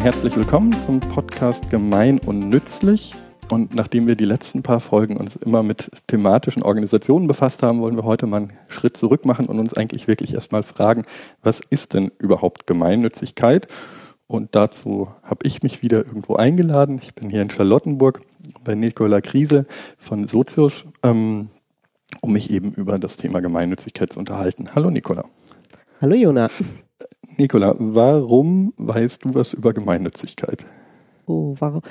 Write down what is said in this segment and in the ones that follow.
Und herzlich willkommen zum Podcast Gemein und Nützlich. Und nachdem wir die letzten paar Folgen uns immer mit thematischen Organisationen befasst haben, wollen wir heute mal einen Schritt zurück machen und uns eigentlich wirklich erstmal fragen, was ist denn überhaupt Gemeinnützigkeit? Und dazu habe ich mich wieder irgendwo eingeladen. Ich bin hier in Charlottenburg bei Nicola Kriese von Sozius, ähm, um mich eben über das Thema Gemeinnützigkeit zu unterhalten. Hallo Nicola. Hallo Jona. Nicola, warum weißt du was über Gemeinnützigkeit? Oh, warum?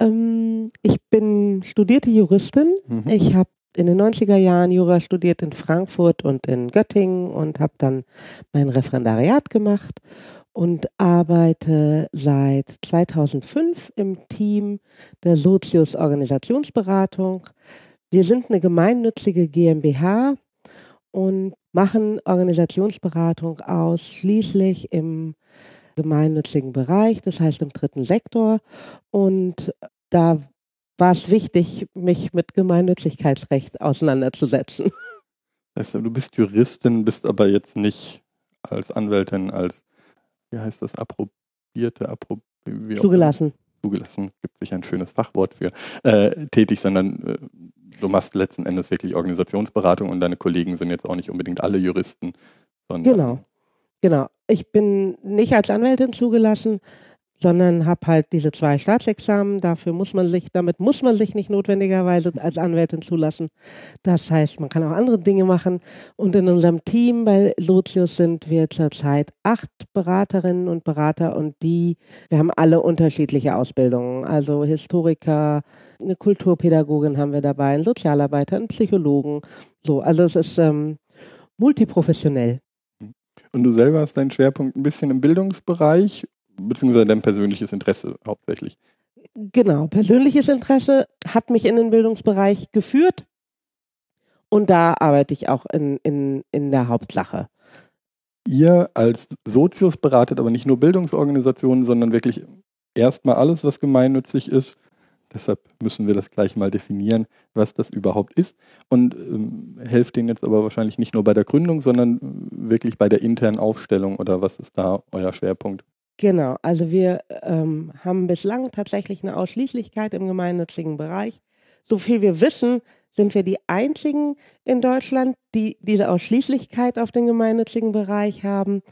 Ähm, ich bin studierte Juristin. Mhm. Ich habe in den 90er Jahren Jura studiert in Frankfurt und in Göttingen und habe dann mein Referendariat gemacht und arbeite seit 2005 im Team der Sozius Organisationsberatung. Wir sind eine gemeinnützige GmbH und machen Organisationsberatung ausschließlich im gemeinnützigen Bereich, das heißt im dritten Sektor. Und da war es wichtig, mich mit Gemeinnützigkeitsrecht auseinanderzusetzen. Also du bist Juristin, bist aber jetzt nicht als Anwältin, als, wie heißt das, approbierte, approb zugelassen. Zugelassen, gibt sich ein schönes Fachwort für, äh, tätig, sondern äh, du machst letzten Endes wirklich Organisationsberatung und deine Kollegen sind jetzt auch nicht unbedingt alle Juristen. genau, genau. Ich bin nicht als Anwältin zugelassen, sondern habe halt diese zwei Staatsexamen. Dafür muss man sich, damit muss man sich nicht notwendigerweise als Anwältin zulassen. Das heißt, man kann auch andere Dinge machen. Und in unserem Team bei Sozius sind wir zurzeit acht Beraterinnen und Berater und die, wir haben alle unterschiedliche Ausbildungen. Also Historiker, eine Kulturpädagogin haben wir dabei, einen Sozialarbeiter, einen Psychologen. So, also es ist ähm, multiprofessionell. Und du selber hast deinen Schwerpunkt ein bisschen im Bildungsbereich beziehungsweise dein persönliches Interesse hauptsächlich. Genau, persönliches Interesse hat mich in den Bildungsbereich geführt und da arbeite ich auch in, in, in der Hauptsache. Ihr als Sozius beratet aber nicht nur Bildungsorganisationen, sondern wirklich erstmal alles, was gemeinnützig ist. Deshalb müssen wir das gleich mal definieren, was das überhaupt ist. Und ähm, helft denen jetzt aber wahrscheinlich nicht nur bei der Gründung, sondern wirklich bei der internen Aufstellung oder was ist da euer Schwerpunkt? Genau, also wir ähm, haben bislang tatsächlich eine Ausschließlichkeit im gemeinnützigen Bereich. So viel wir wissen, sind wir die einzigen in Deutschland, die diese Ausschließlichkeit auf den gemeinnützigen Bereich haben.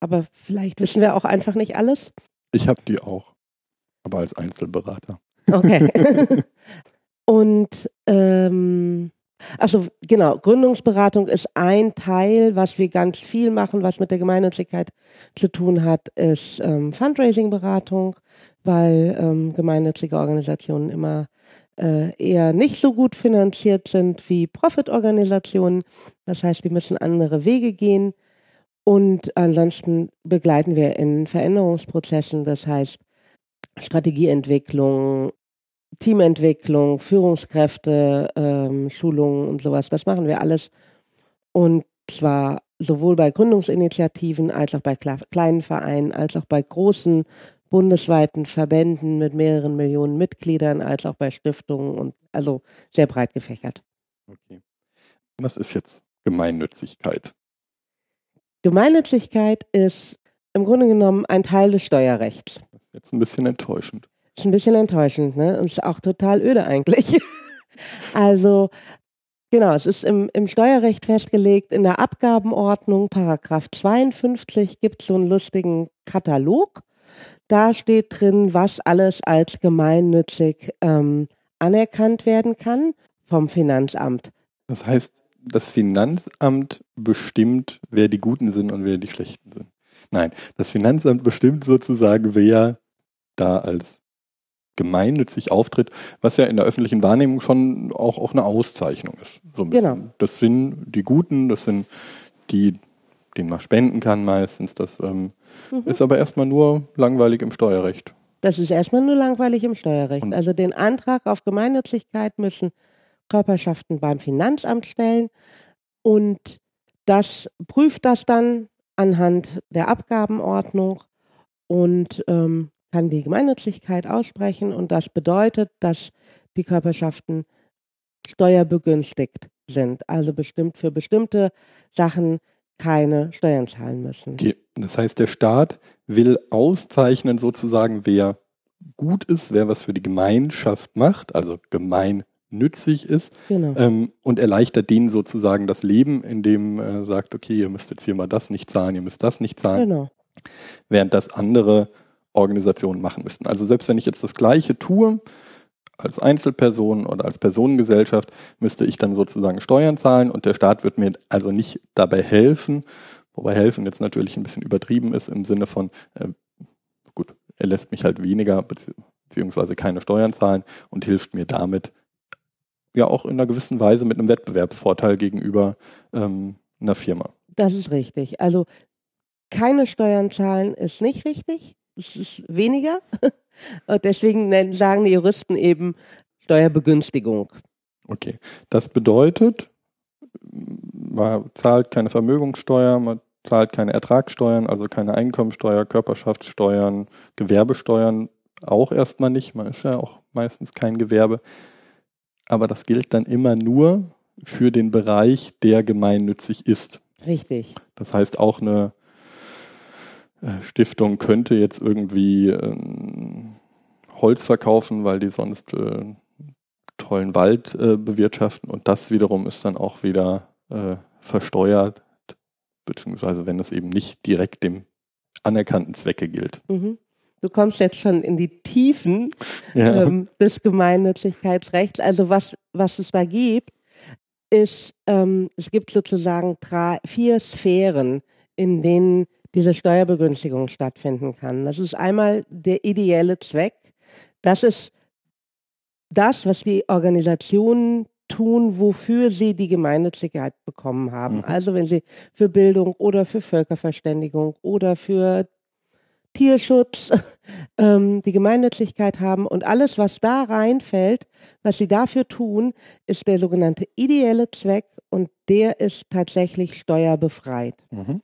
Aber vielleicht wissen wir auch einfach nicht alles. Ich habe die auch, aber als Einzelberater. Okay. Und ähm, also genau, Gründungsberatung ist ein Teil, was wir ganz viel machen, was mit der Gemeinnützigkeit zu tun hat, ist ähm, Fundraising-Beratung, weil ähm, gemeinnützige Organisationen immer äh, eher nicht so gut finanziert sind wie Profit-Organisationen. Das heißt, die müssen andere Wege gehen. Und ansonsten begleiten wir in Veränderungsprozessen, das heißt Strategieentwicklung, Teamentwicklung, Führungskräfte, ähm, Schulungen und sowas. Das machen wir alles. Und zwar sowohl bei Gründungsinitiativen als auch bei kleinen Vereinen, als auch bei großen bundesweiten Verbänden mit mehreren Millionen Mitgliedern, als auch bei Stiftungen und also sehr breit gefächert. Okay. Was ist jetzt Gemeinnützigkeit? Gemeinnützigkeit ist im Grunde genommen ein Teil des Steuerrechts. Das ist jetzt ein bisschen enttäuschend. Ist ein bisschen enttäuschend, ne? Und ist auch total öde eigentlich. also, genau, es ist im, im Steuerrecht festgelegt, in der Abgabenordnung, Paragraph 52, gibt es so einen lustigen Katalog. Da steht drin, was alles als gemeinnützig ähm, anerkannt werden kann vom Finanzamt. Das heißt, das Finanzamt bestimmt, wer die Guten sind und wer die Schlechten sind. Nein, das Finanzamt bestimmt sozusagen, wer da als gemeinnützig auftritt, was ja in der öffentlichen Wahrnehmung schon auch, auch eine Auszeichnung ist. So genau. Das sind die Guten, das sind die, denen man spenden kann meistens. Das ähm, mhm. ist aber erstmal nur langweilig im Steuerrecht. Das ist erstmal nur langweilig im Steuerrecht. Und also den Antrag auf Gemeinnützigkeit müssen Körperschaften beim Finanzamt stellen und das prüft das dann anhand der Abgabenordnung und ähm, kann die Gemeinnützigkeit aussprechen und das bedeutet, dass die Körperschaften steuerbegünstigt sind. Also bestimmt für bestimmte Sachen keine Steuern zahlen müssen. Okay. Das heißt, der Staat will auszeichnen sozusagen, wer gut ist, wer was für die Gemeinschaft macht, also gemeinnützig ist Genau. ähm, und erleichtert denen sozusagen das Leben, indem er sagt, okay, ihr müsst jetzt hier mal das nicht zahlen, ihr müsst das nicht zahlen, Genau. während das andere Organisationen machen müssten. Also selbst wenn ich jetzt das Gleiche tue, als Einzelperson oder als Personengesellschaft, müsste ich dann sozusagen Steuern zahlen und der Staat wird mir also nicht dabei helfen, wobei helfen jetzt natürlich ein bisschen übertrieben ist im Sinne von, äh, gut, er lässt mich halt weniger bezieh beziehungsweise keine Steuern zahlen und hilft mir damit ja auch in einer gewissen Weise mit einem Wettbewerbsvorteil gegenüber ähm, einer Firma. Das ist richtig. Also keine Steuern zahlen ist nicht richtig. Es ist weniger. Und deswegen sagen die Juristen eben Steuerbegünstigung. Okay, das bedeutet, man zahlt keine Vermögenssteuer, man zahlt keine Ertragssteuern, also keine Einkommensteuer, Körperschaftssteuern, Gewerbesteuern auch erstmal nicht. Man ist ja auch meistens kein Gewerbe. Aber das gilt dann immer nur für den Bereich, der gemeinnützig ist. Richtig. Das heißt, auch eine Stiftung könnte jetzt irgendwie ähm, Holz verkaufen, weil die sonst äh, tollen Wald äh, bewirtschaften und das wiederum ist dann auch wieder äh, versteuert, beziehungsweise wenn es eben nicht direkt dem anerkannten Zwecke gilt. Mhm. Du kommst jetzt schon in die Tiefen Ja. ähm, des Gemeinnützigkeitsrechts. Also was, was es da gibt, ist, ähm, es gibt sozusagen drei, vier Sphären, in denen diese Steuerbegünstigung stattfinden kann. Das ist einmal der ideelle Zweck. Das ist das, was die Organisationen tun, wofür sie die Gemeinnützigkeit bekommen haben. Mhm. Also wenn sie für Bildung oder für Völkerverständigung oder für Tierschutz ähm, die Gemeinnützigkeit haben und alles, was da reinfällt, was sie dafür tun, ist der sogenannte ideelle Zweck und der ist tatsächlich steuerbefreit. Mhm.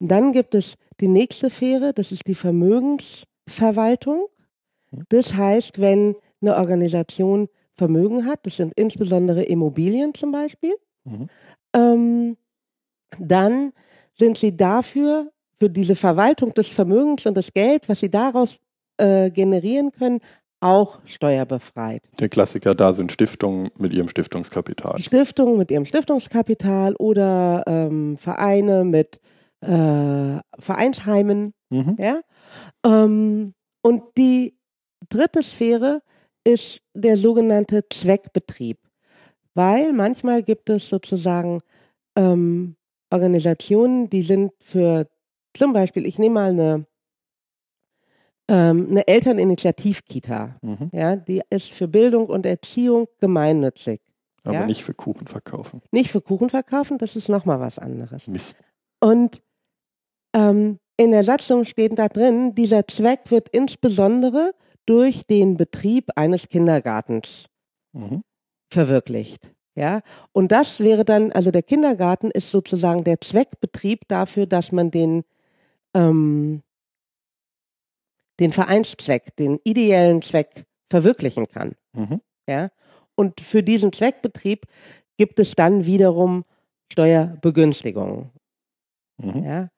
Dann gibt es die nächste Sphäre, das ist die Vermögensverwaltung. Das heißt, wenn eine Organisation Vermögen hat, das sind insbesondere Immobilien zum Beispiel, Mhm. ähm, dann sind sie dafür, für diese Verwaltung des Vermögens und das Geld, was sie daraus äh, generieren können, auch steuerbefreit. Der Klassiker da sind Stiftungen mit ihrem Stiftungskapital. Stiftungen mit ihrem Stiftungskapital oder ähm, Vereine mit äh, Vereinsheimen Mhm. Ja? Ähm, und die dritte Sphäre ist der sogenannte Zweckbetrieb, weil manchmal gibt es sozusagen ähm, Organisationen, die sind für zum Beispiel, ich nehme mal eine, ähm, eine Elterninitiativkita, Mhm. ja, die ist für Bildung und Erziehung gemeinnützig. Aber Ja? nicht für Kuchen verkaufen. Nicht für Kuchen verkaufen, das ist nochmal was anderes. Mist. Und ähm, in der Satzung steht da drin, dieser Zweck wird insbesondere durch den Betrieb eines Kindergartens Mhm. verwirklicht. Ja, und das wäre dann, also der Kindergarten ist sozusagen der Zweckbetrieb dafür, dass man den, ähm, den Vereinszweck, den ideellen Zweck verwirklichen kann. Mhm. Ja? Und für diesen Zweckbetrieb gibt es dann wiederum Steuerbegünstigungen. Mhm. Ja?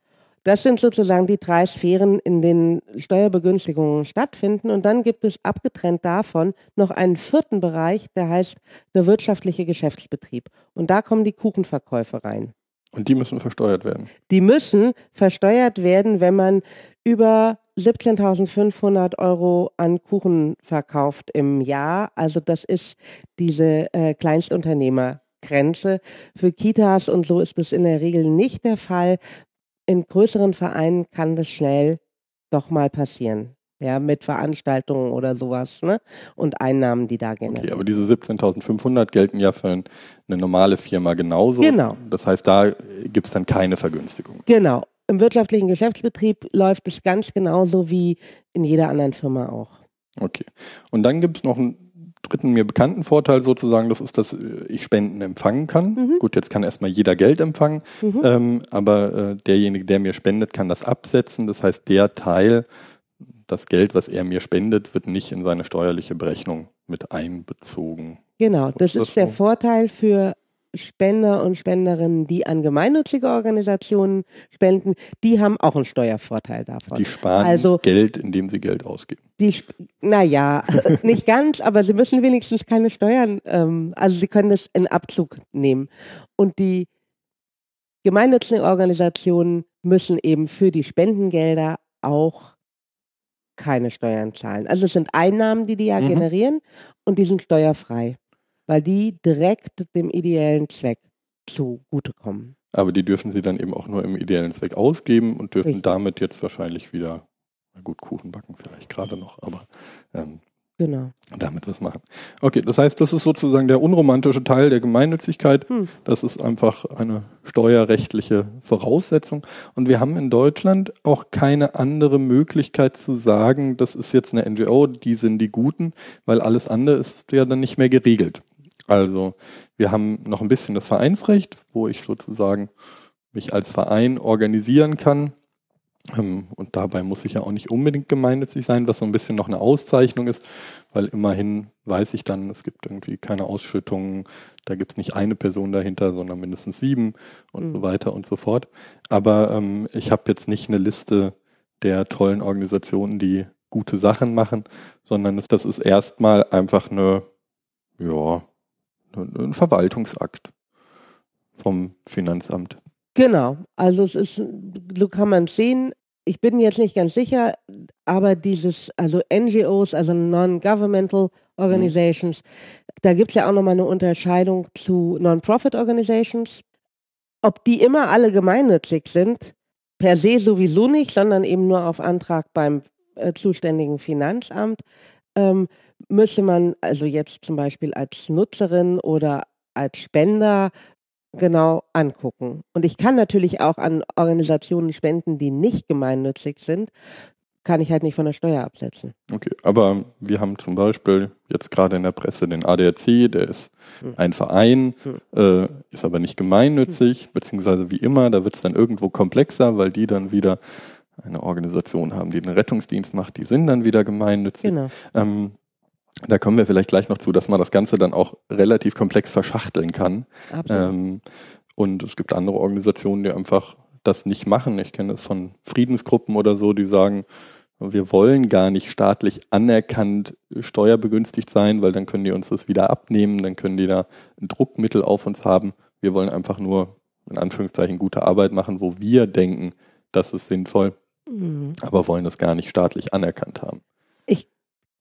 Das sind sozusagen die drei Sphären, in denen Steuerbegünstigungen stattfinden. Und dann gibt es abgetrennt davon noch einen vierten Bereich, der heißt der wirtschaftliche Geschäftsbetrieb. Und da kommen die Kuchenverkäufe rein. Und die müssen versteuert werden. Die müssen versteuert werden, wenn man über 17.500 Euro an Kuchen verkauft im Jahr. Also das ist diese äh, Kleinstunternehmergrenze. Für Kitas und so ist das in der Regel nicht der Fall. In größeren Vereinen kann das schnell doch mal passieren. Ja, mit Veranstaltungen oder sowas, ne? Und Einnahmen, die da generieren. Okay, aber diese 17.500 gelten ja für ein- eine normale Firma genauso. Genau. Das heißt, da gibt es dann keine Vergünstigung. Genau. Im wirtschaftlichen Geschäftsbetrieb läuft es ganz genauso wie in jeder anderen Firma auch. Okay. Und dann gibt es noch einen dritten mir bekannten Vorteil sozusagen, das ist, dass äh, ich Spenden empfangen kann. Mhm. Gut, jetzt kann erstmal jeder Geld empfangen, Mhm. ähm, aber äh, derjenige, der mir spendet, kann das absetzen. Das heißt, der Teil, das Geld, was er mir spendet, wird nicht in seine steuerliche Berechnung mit einbezogen. Genau, das Ist das ist der so? Vorteil für Spender und Spenderinnen, die an gemeinnützige Organisationen spenden, die haben auch einen Steuervorteil davon. Die sparen also, Geld, indem sie Geld ausgeben. Die, naja, nicht ganz, aber sie müssen wenigstens keine Steuern, ähm, also sie können das in Abzug nehmen. Und die gemeinnützigen Organisationen müssen eben für die Spendengelder auch keine Steuern zahlen. Also es sind Einnahmen, die die ja mhm. generieren und die sind steuerfrei, weil die direkt dem ideellen Zweck zugutekommen. Aber die dürfen sie dann eben auch nur im ideellen Zweck ausgeben und dürfen Richtig. damit jetzt wahrscheinlich wieder, na gut, Kuchen backen vielleicht gerade noch, aber ähm, Genau. Damit was machen. Okay, das heißt, das ist sozusagen der unromantische Teil der Gemeinnützigkeit. Hm. Das ist einfach eine steuerrechtliche Voraussetzung. Und wir haben in Deutschland auch keine andere Möglichkeit zu sagen, das ist jetzt eine NGO, die sind die Guten, weil alles andere ist ja dann nicht mehr geregelt. Also wir haben noch ein bisschen das Vereinsrecht, wo ich sozusagen mich als Verein organisieren kann ähm, und dabei muss ich ja auch nicht unbedingt gemeinnützig sein, was so ein bisschen noch eine Auszeichnung ist, weil immerhin weiß ich dann, es gibt irgendwie keine Ausschüttungen, da gibt es nicht eine Person dahinter, sondern mindestens sieben und mhm. so weiter und so fort. Aber ähm, ich habe jetzt nicht eine Liste der tollen Organisationen, die gute Sachen machen, sondern das ist erstmal einfach eine, ja, ein Verwaltungsakt vom Finanzamt. Genau, also es ist, so kann man sehen, ich bin jetzt nicht ganz sicher, aber dieses, also NGOs, also Non-Governmental Organizations, mhm. da gibt es ja auch nochmal eine Unterscheidung zu Non-Profit Organizations. Ob die immer alle gemeinnützig sind, per se sowieso nicht, sondern eben nur auf Antrag beim äh, zuständigen Finanzamt, ähm, müsste man also jetzt zum Beispiel als Nutzerin oder als Spender genau angucken. Und ich kann natürlich auch an Organisationen spenden, die nicht gemeinnützig sind, kann ich halt nicht von der Steuer absetzen. Okay, aber wir haben zum Beispiel jetzt gerade in der Presse den ADAC, der ist hm. ein Verein, hm. äh, ist aber nicht gemeinnützig, hm. beziehungsweise wie immer, da wird es dann irgendwo komplexer, weil die dann wieder eine Organisation haben, die den Rettungsdienst macht, die sind dann wieder gemeinnützig. Genau. Ähm, da kommen wir vielleicht gleich noch zu, dass man das Ganze dann auch relativ komplex verschachteln kann. Ähm, und es gibt andere Organisationen, die einfach das nicht machen. Ich kenne es von Friedensgruppen oder so, die sagen, wir wollen gar nicht staatlich anerkannt steuerbegünstigt sein, weil dann können die uns das wieder abnehmen, dann können die da ein Druckmittel auf uns haben. Wir wollen einfach nur in Anführungszeichen gute Arbeit machen, wo wir denken, das ist sinnvoll, mhm. aber wollen das gar nicht staatlich anerkannt haben. Ich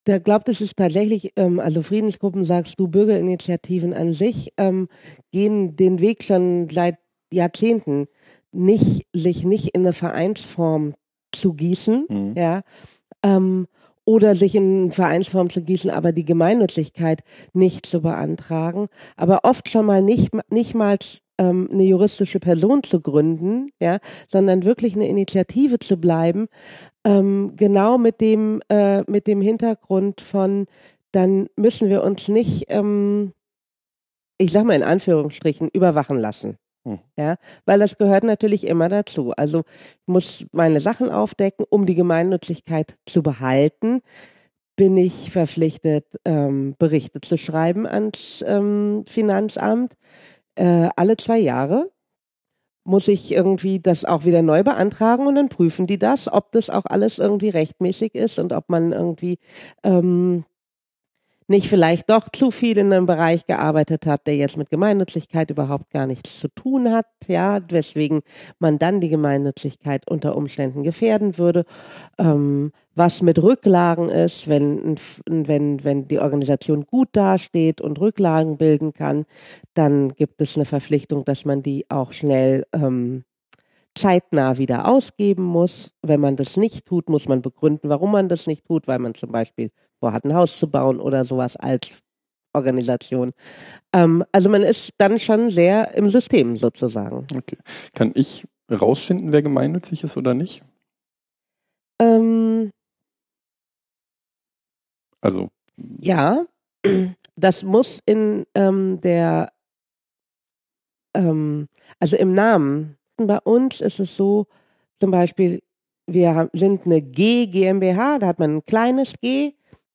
da glaubt es ist tatsächlich, ähm, also Friedensgruppen, sagst du, Bürgerinitiativen an sich ähm, gehen den Weg schon seit Jahrzehnten, nicht, sich nicht in eine Vereinsform zu gießen, mhm. ja, ähm, oder sich in eine Vereinsform zu gießen, aber die Gemeinnützigkeit nicht zu beantragen, aber oft schon mal nicht, nicht mal ähm, eine juristische Person zu gründen, ja, sondern wirklich eine Initiative zu bleiben, ähm, genau mit dem, äh, mit dem Hintergrund von, dann müssen wir uns nicht, ähm, ich sag mal in Anführungsstrichen, überwachen lassen. Hm. Ja, weil das gehört natürlich immer dazu. Also ich muss meine Sachen aufdecken, um die Gemeinnützigkeit zu behalten. Bin ich verpflichtet, ähm, Berichte zu schreiben ans ähm, Finanzamt äh, alle zwei Jahre muss ich irgendwie das auch wieder neu beantragen und dann prüfen die das, ob das auch alles irgendwie rechtmäßig ist und ob man irgendwie ähm, nicht vielleicht doch zu viel in einem Bereich gearbeitet hat, der jetzt mit Gemeinnützigkeit überhaupt gar nichts zu tun hat, ja, weswegen man dann die Gemeinnützigkeit unter Umständen gefährden würde. Ähm, was mit Rücklagen ist, wenn, wenn, wenn die Organisation gut dasteht und Rücklagen bilden kann, dann gibt es eine Verpflichtung, dass man die auch schnell ähm, zeitnah wieder ausgeben muss. Wenn man das nicht tut, muss man begründen, warum man das nicht tut, weil man zum Beispiel vorhat, ein Haus zu bauen oder sowas als Organisation. Ähm, also man ist dann schon sehr im System sozusagen. Okay. Kann ich rausfinden, wer gemeinnützig ist oder nicht? Ähm, also. Ja, das muss in ähm, der, ähm, also im Namen. Bei uns ist es so, zum Beispiel, wir sind eine G GmbH, da hat man ein kleines G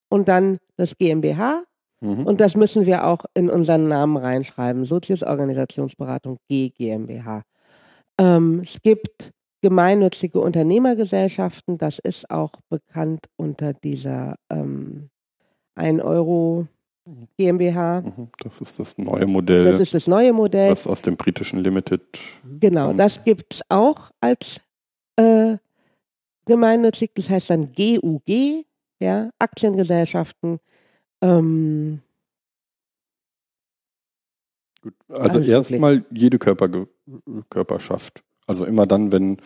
und dann das GmbH. Mhm. Und das müssen wir auch in unseren Namen reinschreiben. Sozius Organisationsberatung G GmbH. Ähm, es gibt gemeinnützige Unternehmergesellschaften. Das ist auch bekannt unter dieser ähm, 1 Euro GmbH. Mhm. Das ist das neue Modell. Das ist das neue Modell. Was aus dem britischen Limited. Genau, kommt. das gibt es auch als äh, gemeinnützig. Das heißt dann GUG, ja, Aktiengesellschaften. Ähm, Gut. Also, also erstmal jede Körper, Körperschaft. Also immer dann, wenn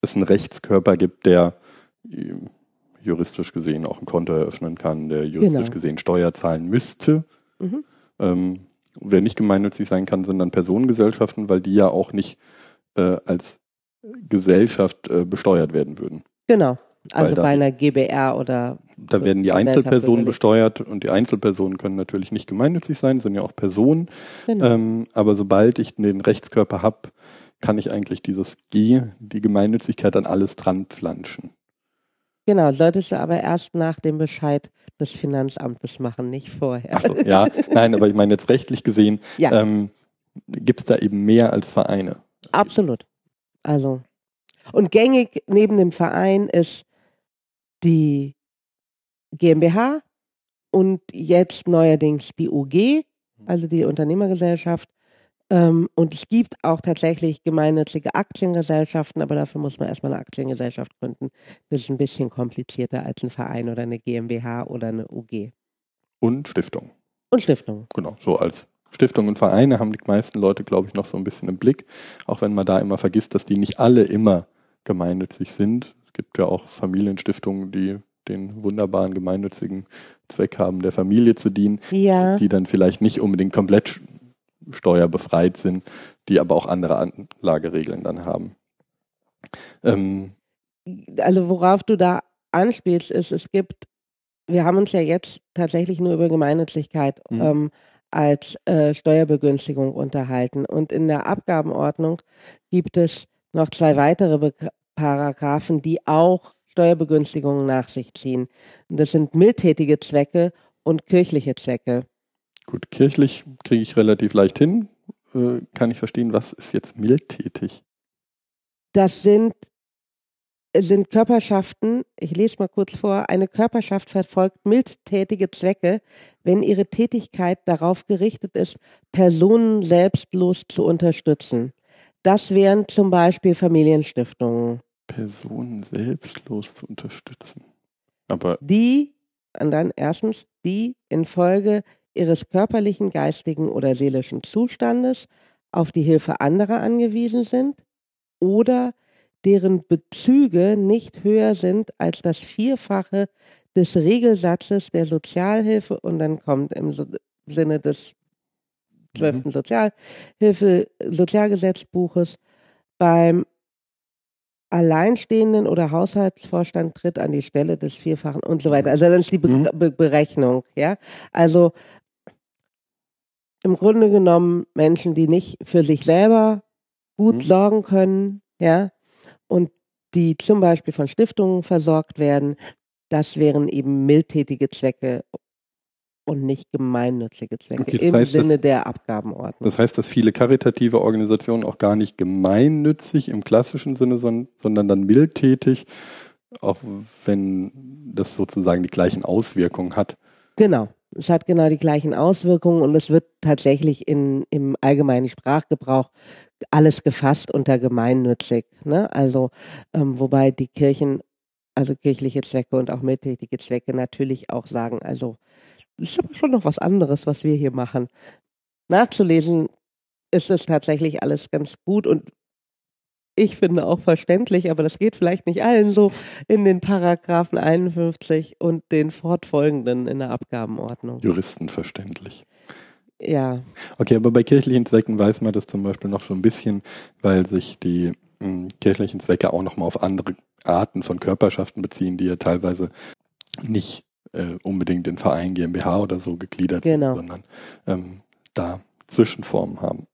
es einen Rechtskörper gibt, der juristisch gesehen auch ein Konto eröffnen kann, der juristisch genau. gesehen Steuer zahlen müsste. Mhm. Ähm, wer nicht gemeinnützig sein kann, sind dann Personengesellschaften, weil die ja auch nicht äh, als Gesellschaft äh, besteuert werden würden. Genau. Also bei einer GBR oder. Da werden die Einzelpersonen besteuert und die Einzelpersonen können natürlich nicht gemeinnützig sein, sind ja auch Personen. Genau. Ähm, aber sobald ich den Rechtskörper habe, kann ich eigentlich dieses G, die Gemeinnützigkeit, an alles dran flanschen. Genau, solltest du aber erst nach dem Bescheid des Finanzamtes machen, nicht vorher. So, ja, nein, aber ich meine jetzt rechtlich gesehen, ja. ähm, gibt es da eben mehr als Vereine. Absolut. Also, und gängig neben dem Verein ist die GmbH und jetzt neuerdings die UG, also die Unternehmergesellschaft ähm, und es gibt auch tatsächlich gemeinnützige Aktiengesellschaften, aber dafür muss man erstmal eine Aktiengesellschaft gründen. Das ist ein bisschen komplizierter als ein Verein oder eine GmbH oder eine UG. Und Stiftung. Und Stiftung. Genau, so als Stiftungen und Vereine haben die meisten Leute, glaube ich, noch so ein bisschen im Blick, auch wenn man da immer vergisst, dass die nicht alle immer gemeinnützig sind. Es gibt ja auch Familienstiftungen, die den wunderbaren gemeinnützigen Zweck haben, der Familie zu dienen, ja. die dann vielleicht nicht unbedingt komplett steuerbefreit sind, die aber auch andere Anlageregeln dann haben. Ähm, also worauf du da anspielst, ist, es gibt, wir haben uns ja jetzt tatsächlich nur über Gemeinnützigkeit mhm. ähm, als äh, Steuerbegünstigung unterhalten. Und in der Abgabenordnung gibt es noch zwei weitere Be Paragraphen, die auch Steuerbegünstigungen nach sich ziehen. Und das sind mildtätige Zwecke und kirchliche Zwecke. Gut, kirchlich kriege ich relativ leicht hin. Äh, kann ich verstehen, was ist jetzt mildtätig? Das sind, sind Körperschaften, ich lese mal kurz vor, eine Körperschaft verfolgt mildtätige Zwecke, wenn ihre Tätigkeit darauf gerichtet ist, Personen selbstlos zu unterstützen. Das wären zum Beispiel Familienstiftungen. Personen selbstlos zu unterstützen. Aber die, und dann erstens, die infolge ihres körperlichen, geistigen oder seelischen Zustandes auf die Hilfe anderer angewiesen sind oder deren Bezüge nicht höher sind als das Vierfache des Regelsatzes der Sozialhilfe und dann kommt im so Sinne des zwölften mhm. Sozialhilfe Sozialgesetzbuches beim Alleinstehenden oder Haushaltsvorstand tritt an die Stelle des Vierfachen und so weiter. Also das ist die Be mhm. Be Berechnung, ja. Also im Grunde genommen Menschen, die nicht für sich selber gut mhm. sorgen können, ja, und die zum Beispiel von Stiftungen versorgt werden, das wären eben mildtätige Zwecke und nicht gemeinnützige Zwecke okay, im heißt, Sinne dass, der Abgabenordnung. Das heißt, dass viele karitative Organisationen auch gar nicht gemeinnützig im klassischen Sinne, sondern dann mildtätig, auch wenn das sozusagen die gleichen Auswirkungen hat. Genau. Es hat genau die gleichen Auswirkungen und es wird tatsächlich in, im allgemeinen Sprachgebrauch alles gefasst unter gemeinnützig. Ne? Also, ähm, wobei die Kirchen, also kirchliche Zwecke und auch mildtätige Zwecke natürlich auch sagen, also, das ist aber schon noch was anderes, was wir hier machen. Nachzulesen ist es tatsächlich alles ganz gut und ich finde auch verständlich, aber das geht vielleicht nicht allen so in den Paragraphen 51 und den fortfolgenden in der Abgabenordnung. Juristenverständlich. Ja. Okay, aber bei kirchlichen Zwecken weiß man das zum Beispiel noch schon ein bisschen, weil sich die mh, hm, kirchlichen Zwecke auch nochmal auf andere Arten von Körperschaften beziehen, die ja teilweise nicht äh, unbedingt in Verein, GmbH oder so gegliedert genau. sind, sondern ähm, da Zwischenformen haben.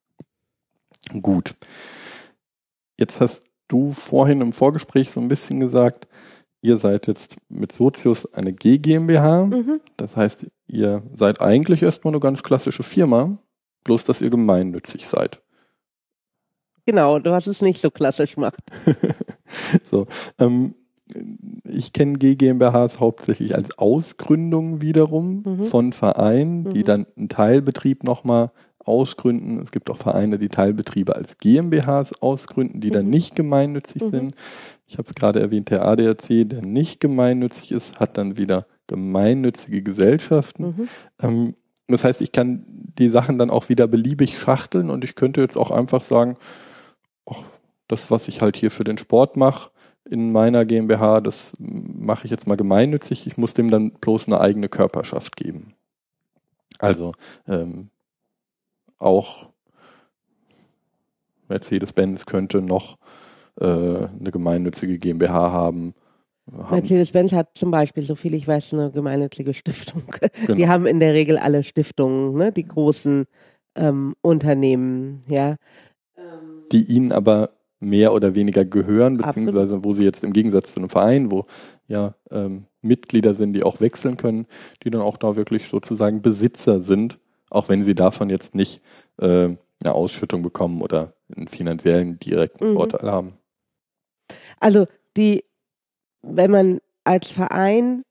Gut. Jetzt hast du vorhin im Vorgespräch so ein bisschen gesagt, ihr seid jetzt mit Sozius eine G GmbH. Mhm. Das heißt, ihr seid eigentlich erstmal eine ganz klassische Firma, bloß dass ihr gemeinnützig seid. Genau, was es nicht so klassisch macht. so, ähm, ich kenne GmbHs hauptsächlich als Ausgründung wiederum mhm. von Vereinen, die mhm. dann einen Teilbetrieb nochmal ausgründen. Es gibt auch Vereine, die Teilbetriebe als GmbHs ausgründen, die mhm. dann nicht gemeinnützig mhm. sind. Ich habe es gerade erwähnt, der ADAC, der nicht gemeinnützig ist, hat dann wieder gemeinnützige Gesellschaften. Mhm. Ähm, das heißt, ich kann die Sachen dann auch wieder beliebig schachteln und ich könnte jetzt auch einfach sagen, ach, das, was ich halt hier für den Sport mache, in meiner GmbH, das mache ich jetzt mal gemeinnützig. Ich muss dem dann bloß eine eigene Körperschaft geben. Also ähm, auch Mercedes-Benz könnte noch äh, eine gemeinnützige GmbH haben. Mercedes-Benz hat zum Beispiel, so viel ich weiß, eine gemeinnützige Stiftung. Genau. Die haben in der Regel alle Stiftungen, ne? die großen ähm, Unternehmen, ja. Die ihnen aber mehr oder weniger gehören, beziehungsweise wo sie jetzt im Gegensatz zu einem Verein, wo ja ähm, Mitglieder sind, die auch wechseln können, die dann auch da wirklich sozusagen Besitzer sind, auch wenn sie davon jetzt nicht äh, eine Ausschüttung bekommen oder einen finanziellen direkten mhm. Vorteil haben. Also die, wenn man als Verein,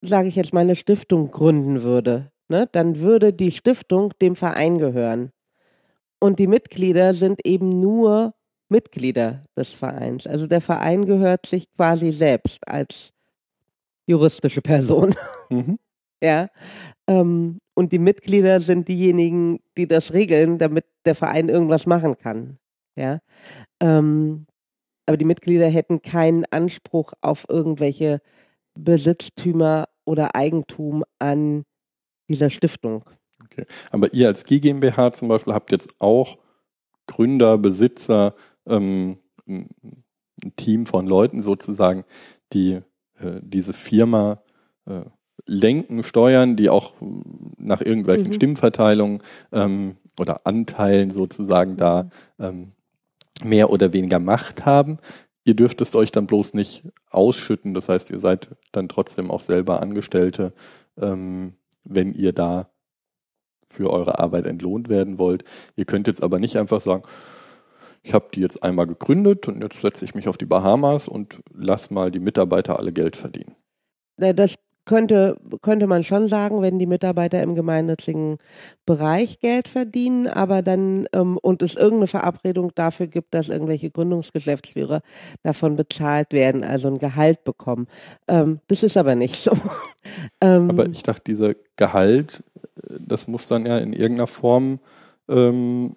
sage ich jetzt mal, eine Stiftung gründen würde, ne, dann würde die Stiftung dem Verein gehören. Und die Mitglieder sind eben nur Mitglieder des Vereins. Also der Verein gehört sich quasi selbst als juristische Person. Mhm. ja. Ähm, und die Mitglieder sind diejenigen, die das regeln, damit der Verein irgendwas machen kann. Ja. Ähm, aber die Mitglieder hätten keinen Anspruch auf irgendwelche Besitztümer oder Eigentum an dieser Stiftung. Okay. Aber ihr als GmbH zum Beispiel habt jetzt auch Gründer, Besitzer, ähm, ein Team von Leuten sozusagen, die äh, diese Firma äh, lenken, steuern, die auch nach irgendwelchen mhm. Stimmverteilungen ähm, oder Anteilen sozusagen da ähm, mehr oder weniger Macht haben. Ihr dürft es euch dann bloß nicht ausschütten. Das heißt, ihr seid dann trotzdem auch selber Angestellte, ähm, wenn ihr da für eure Arbeit entlohnt werden wollt. Ihr könnt jetzt aber nicht einfach sagen, ich habe die jetzt einmal gegründet und jetzt setze ich mich auf die Bahamas und lass mal die Mitarbeiter alle Geld verdienen. Das könnte, könnte man schon sagen, wenn die Mitarbeiter im gemeinnützigen Bereich Geld verdienen, aber dann ähm, und es irgendeine Verabredung dafür gibt, dass irgendwelche Gründungsgeschäftsführer davon bezahlt werden, also ein Gehalt bekommen. Ähm, das ist aber nicht so. ähm, aber ich dachte, dieser Gehalt, äh, das muss dann ja in irgendeiner Form ähm,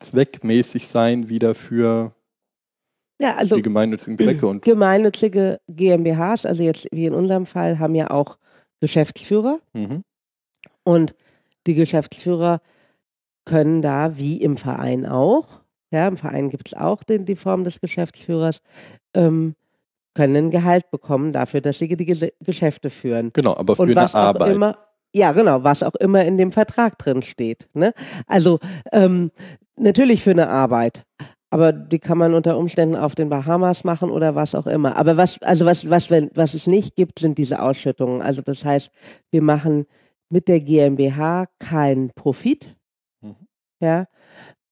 zweckmäßig sein wieder für ja, also die gemeinnützigen Zwecke. Und gemeinnützige GmbHs, also jetzt wie in unserem Fall, haben ja auch Geschäftsführer. Mhm. Und die Geschäftsführer können da, wie im Verein auch, ja, im Verein gibt es auch den, die Form des Geschäftsführers, ähm, können ein Gehalt bekommen dafür, dass sie die Ges Geschäfte führen. Genau, aber für eine Arbeit. Immer, ja, genau, was auch immer in dem Vertrag drin steht. Ne? Also ähm, natürlich für eine Arbeit, aber die kann man unter Umständen auf den Bahamas machen oder was auch immer. Aber was, also was, was, wenn, was es nicht gibt, sind diese Ausschüttungen. Also das heißt, wir machen mit der GmbH keinen Profit. Mhm. Ja.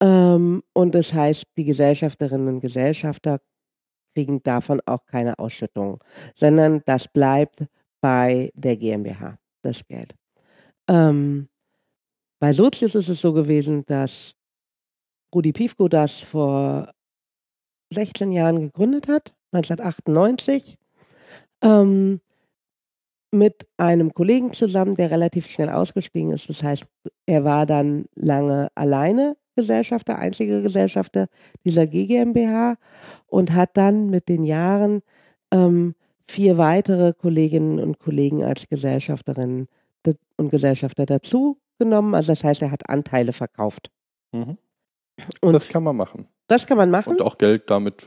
Ähm, und das heißt, die Gesellschafterinnen und Gesellschafter kriegen davon auch keine Ausschüttungen, sondern das bleibt bei der GmbH, das Geld. Ähm, bei Sozius ist es so gewesen, dass Rudi Piefko das vor 16 Jahren gegründet hat, 1998, ähm, mit einem Kollegen zusammen, der relativ schnell ausgestiegen ist. Das heißt, er war dann lange alleine Gesellschafter, einziger Gesellschafter dieser GmbH und hat dann mit den Jahren ähm, vier weitere Kolleginnen und Kollegen als Gesellschafterinnen und Gesellschafter dazu genommen. Also das heißt, er hat Anteile verkauft. Mhm. Und das kann man machen. Das kann man machen. Und auch Geld damit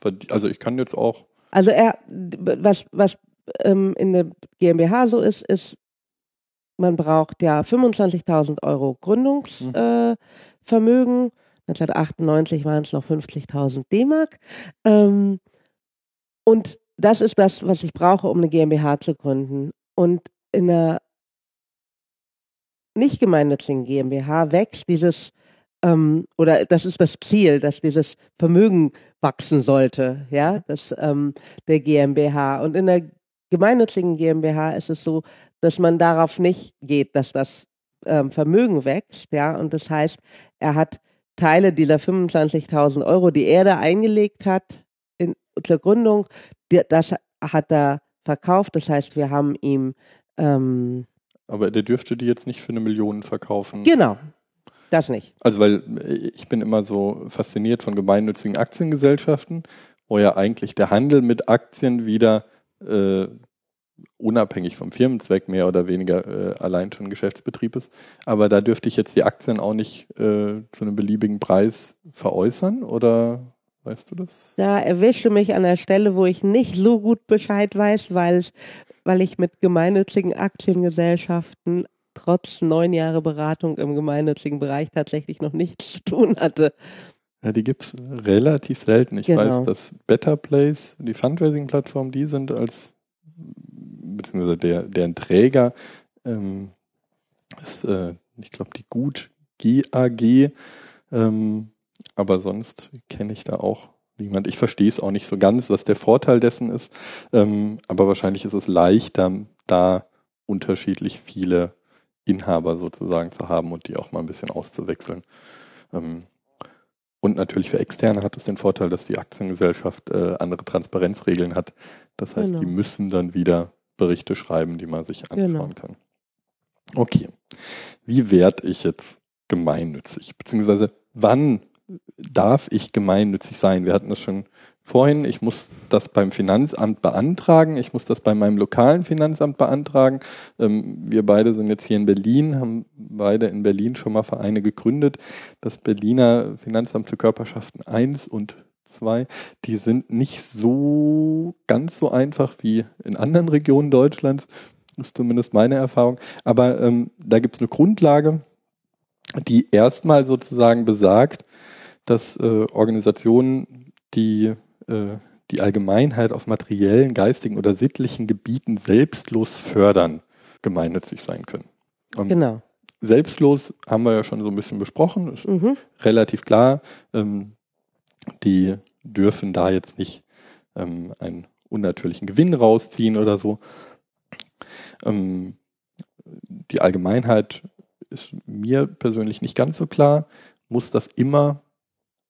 verdienen. Also ich kann jetzt auch. Also er, was, was ähm, in der GmbH so ist, ist, man braucht ja 25.000 Euro Gründungsvermögen. Mhm. Äh, 1998 waren es noch 50.000 D-Mark. Ähm, und das ist das, was ich brauche, um eine GmbH zu gründen. Und in einer nicht gemeinnützigen GmbH wächst dieses, ähm, oder das ist das Ziel, dass dieses Vermögen wachsen sollte, ja, das ähm, der GmbH. Und in der gemeinnützigen GmbH ist es so, dass man darauf nicht geht, dass das ähm, Vermögen wächst, ja, und das heißt, er hat Teile dieser 25.000 Euro, die er da eingelegt hat in, zur Gründung, die, das hat er verkauft. Das heißt, wir haben ihm ähm, aber der dürfte die jetzt nicht für eine Million verkaufen. Genau, das nicht. Also weil ich bin immer so fasziniert von gemeinnützigen Aktiengesellschaften, wo ja eigentlich der Handel mit Aktien wieder äh, unabhängig vom Firmenzweck mehr oder weniger äh, allein schon Geschäftsbetrieb ist. Aber da dürfte ich jetzt die Aktien auch nicht äh, zu einem beliebigen Preis veräußern oder weißt du das? Da erwische mich an der Stelle, wo ich nicht so gut Bescheid weiß, weil weil ich mit gemeinnützigen Aktiengesellschaften trotz neun Jahre Beratung im gemeinnützigen Bereich tatsächlich noch nichts zu tun hatte. Ja, die gibt es relativ selten. Ich genau. weiß, dass Better Place, die Fundraising-Plattform, die sind als, beziehungsweise der, deren Träger ähm, ist, äh, ich glaube, die Gut GAG, ähm, aber sonst kenne ich da auch niemand. Ich verstehe es auch nicht so ganz, was der Vorteil dessen ist. Ähm, aber wahrscheinlich ist es leichter, da unterschiedlich viele Inhaber sozusagen zu haben und die auch mal ein bisschen auszuwechseln. Ähm, und natürlich für Externe hat es den Vorteil, dass die Aktiengesellschaft äh, andere Transparenzregeln hat. Das heißt, genau. die müssen dann wieder Berichte schreiben, die man sich anschauen genau. kann. Okay. Wie werde ich jetzt gemeinnützig? Beziehungsweise wann darf ich gemeinnützig sein? Wir hatten das schon vorhin. Ich muss das beim Finanzamt beantragen. Ich muss das bei meinem lokalen Finanzamt beantragen. Ähm, wir beide sind jetzt hier in Berlin, haben beide in Berlin schon mal Vereine gegründet. Das Berliner Finanzamt für Körperschaften 1 und 2, die sind nicht so ganz so einfach wie in anderen Regionen Deutschlands. Das ist zumindest meine Erfahrung. Aber ähm, da gibt es eine Grundlage, die erstmal sozusagen besagt, dass äh, Organisationen, die äh, die Allgemeinheit auf materiellen, geistigen oder sittlichen Gebieten selbstlos fördern, gemeinnützig sein können. Und genau. Selbstlos haben wir ja schon so ein bisschen besprochen, ist mhm. relativ klar. Ähm, die dürfen da jetzt nicht ähm, einen unnatürlichen Gewinn rausziehen oder so. Ähm, die Allgemeinheit ist mir persönlich nicht ganz so klar. Muss das immer